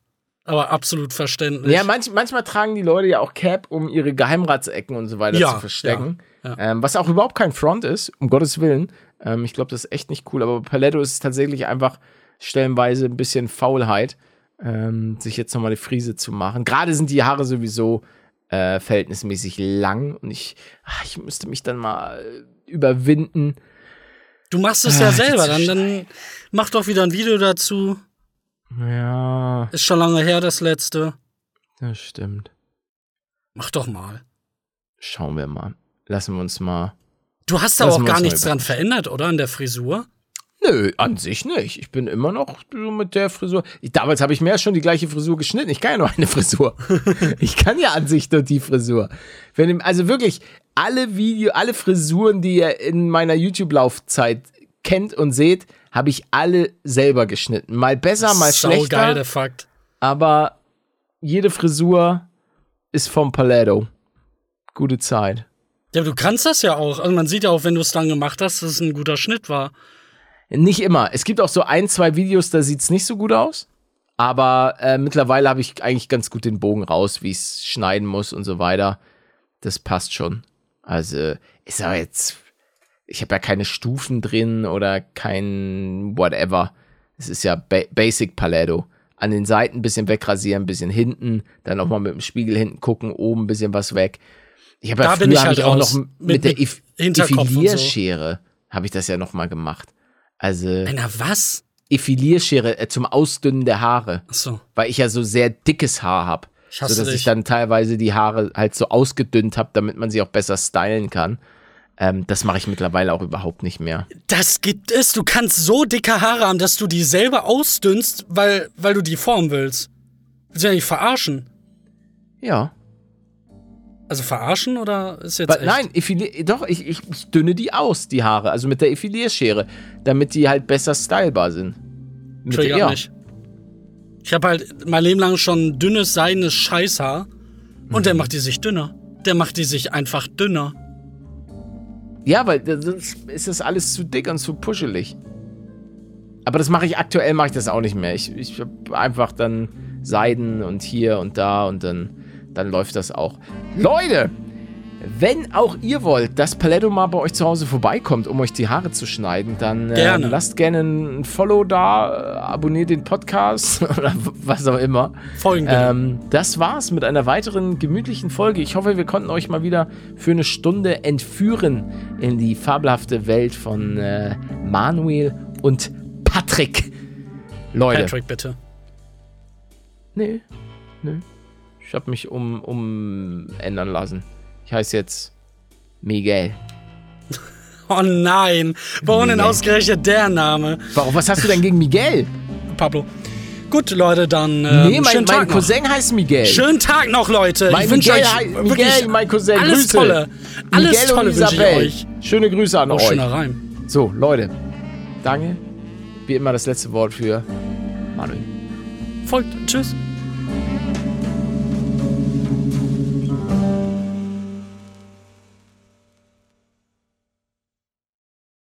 Aber absolut verständlich. Ja, manch, manchmal tragen die Leute ja auch Cap, um ihre Geheimratsecken und so weiter Ja, zu verstecken. ja, Ähm, was auch überhaupt kein Front ist, um Gottes Willen. Ähm, ich glaube, das ist echt nicht cool. Aber Paletto ist tatsächlich einfach stellenweise ein bisschen Faulheit, ähm, sich jetzt nochmal die Friese zu machen. Gerade sind die Haare sowieso äh, verhältnismäßig lang und ich, ach, ich müsste mich dann mal äh, überwinden. Du machst es ja Ah, selber, dann, dann mach doch wieder ein Video dazu. Ja, Ist schon lange her, das letzte. das stimmt. Mach doch mal. Schauen wir mal. Lassen wir uns mal Du hast da auch gar nichts dran verändert, oder? An der Frisur? Nö, an sich nicht. Ich bin immer noch so mit der Frisur. Ich, damals habe ich mir ja schon die gleiche Frisur geschnitten. Ich kann ja nur eine Frisur. ich kann ja an sich nur die Frisur. Wenn, also wirklich, alle Video, alle Frisuren, die ihr in meiner YouTube-Laufzeit kennt und seht, habe ich alle selber geschnitten. Mal besser, mal Sau schlechter. geil, der Fakt. aber jede Frisur ist vom Paletto. Gute Zeit. Ja, du kannst das ja auch. Also man sieht ja auch, wenn du es dann gemacht hast, dass es ein guter Schnitt war. Nicht immer. Es gibt auch so ein, zwei Videos, da sieht's nicht so gut aus. Aber äh, mittlerweile habe ich eigentlich ganz gut den Bogen raus, wie ich es schneiden muss und so weiter. Das passt schon. Also ist aber jetzt. Ich habe ja keine Stufen drin oder kein whatever. Es ist ja ba Basic Paletto. An den Seiten ein bisschen wegrasieren, ein bisschen hinten, dann auch mal mit dem Spiegel hinten gucken, oben ein bisschen was weg. Ich habe ja Da früher ich halt ich auch noch mit, Mit- der mit Eff- Hinterkopf und so. Effilierschere habe ich das ja noch mal gemacht. Also Na, was? Effilierschere äh, zum Ausdünnen der Haare, Achso. weil ich ja so sehr dickes Haar habe, hasse sodass dich. ich dann teilweise die Haare halt so ausgedünnt habe, damit man sie auch besser stylen kann. Ähm, das mache ich mittlerweile auch überhaupt nicht mehr. Das gibt es. Du kannst so dicke Haare haben, dass du die selber ausdünnst, weil, weil du die formen willst. Willst du ja nicht verarschen? Ja. Also verarschen oder ist jetzt echt? nein, Effili doch, ich, ich, dünne die aus, die Haare, also mit der Effilierschere, damit die halt besser stylbar sind. Mit Triggert ja. mich. Ich habe halt mein Leben lang schon dünnes, seidenes Scheißhaar. Und Mhm. der macht die sich dünner. Der macht die sich einfach dünner. Ja, weil sonst ist das alles zu dick und zu puschelig. Aber das mache ich aktuell, mache ich das auch nicht mehr. Ich, ich habe einfach dann Seiden und hier und da und dann, dann läuft das auch. Leute, wenn auch ihr wollt, dass Paletto mal bei euch zu Hause vorbeikommt, um euch die Haare zu schneiden, dann äh, Gerne. lasst gerne ein Follow da, äh, abonniert den Podcast oder was auch immer. Folgen Ähm, das war's mit einer weiteren gemütlichen Folge. Ich hoffe, wir konnten euch mal wieder für eine Stunde entführen in die fabelhafte Welt von äh, Manuel und Patrick. Leute. Patrick, bitte. Nee, nee. Ich habe mich um, um ändern lassen. Heiße jetzt Miguel. Oh nein. Warum denn ausgerechnet der Name? Warum, was hast du denn gegen Miguel? Pablo. Gut, Leute, dann ähm, nee, mein, mein Tag noch. Cousin heißt Miguel. Schönen Tag noch, Leute. Mein ich wünsche Miguel, euch Miguel, mein Cousin, alles Grüße. Tolle. Alles Miguel Tolle wünsche ich euch. Schöne Grüße an Oh, euch. schöner Reim. So, Leute. Danke. Wie immer das letzte Wort für Manuel. Folgt. Tschüss.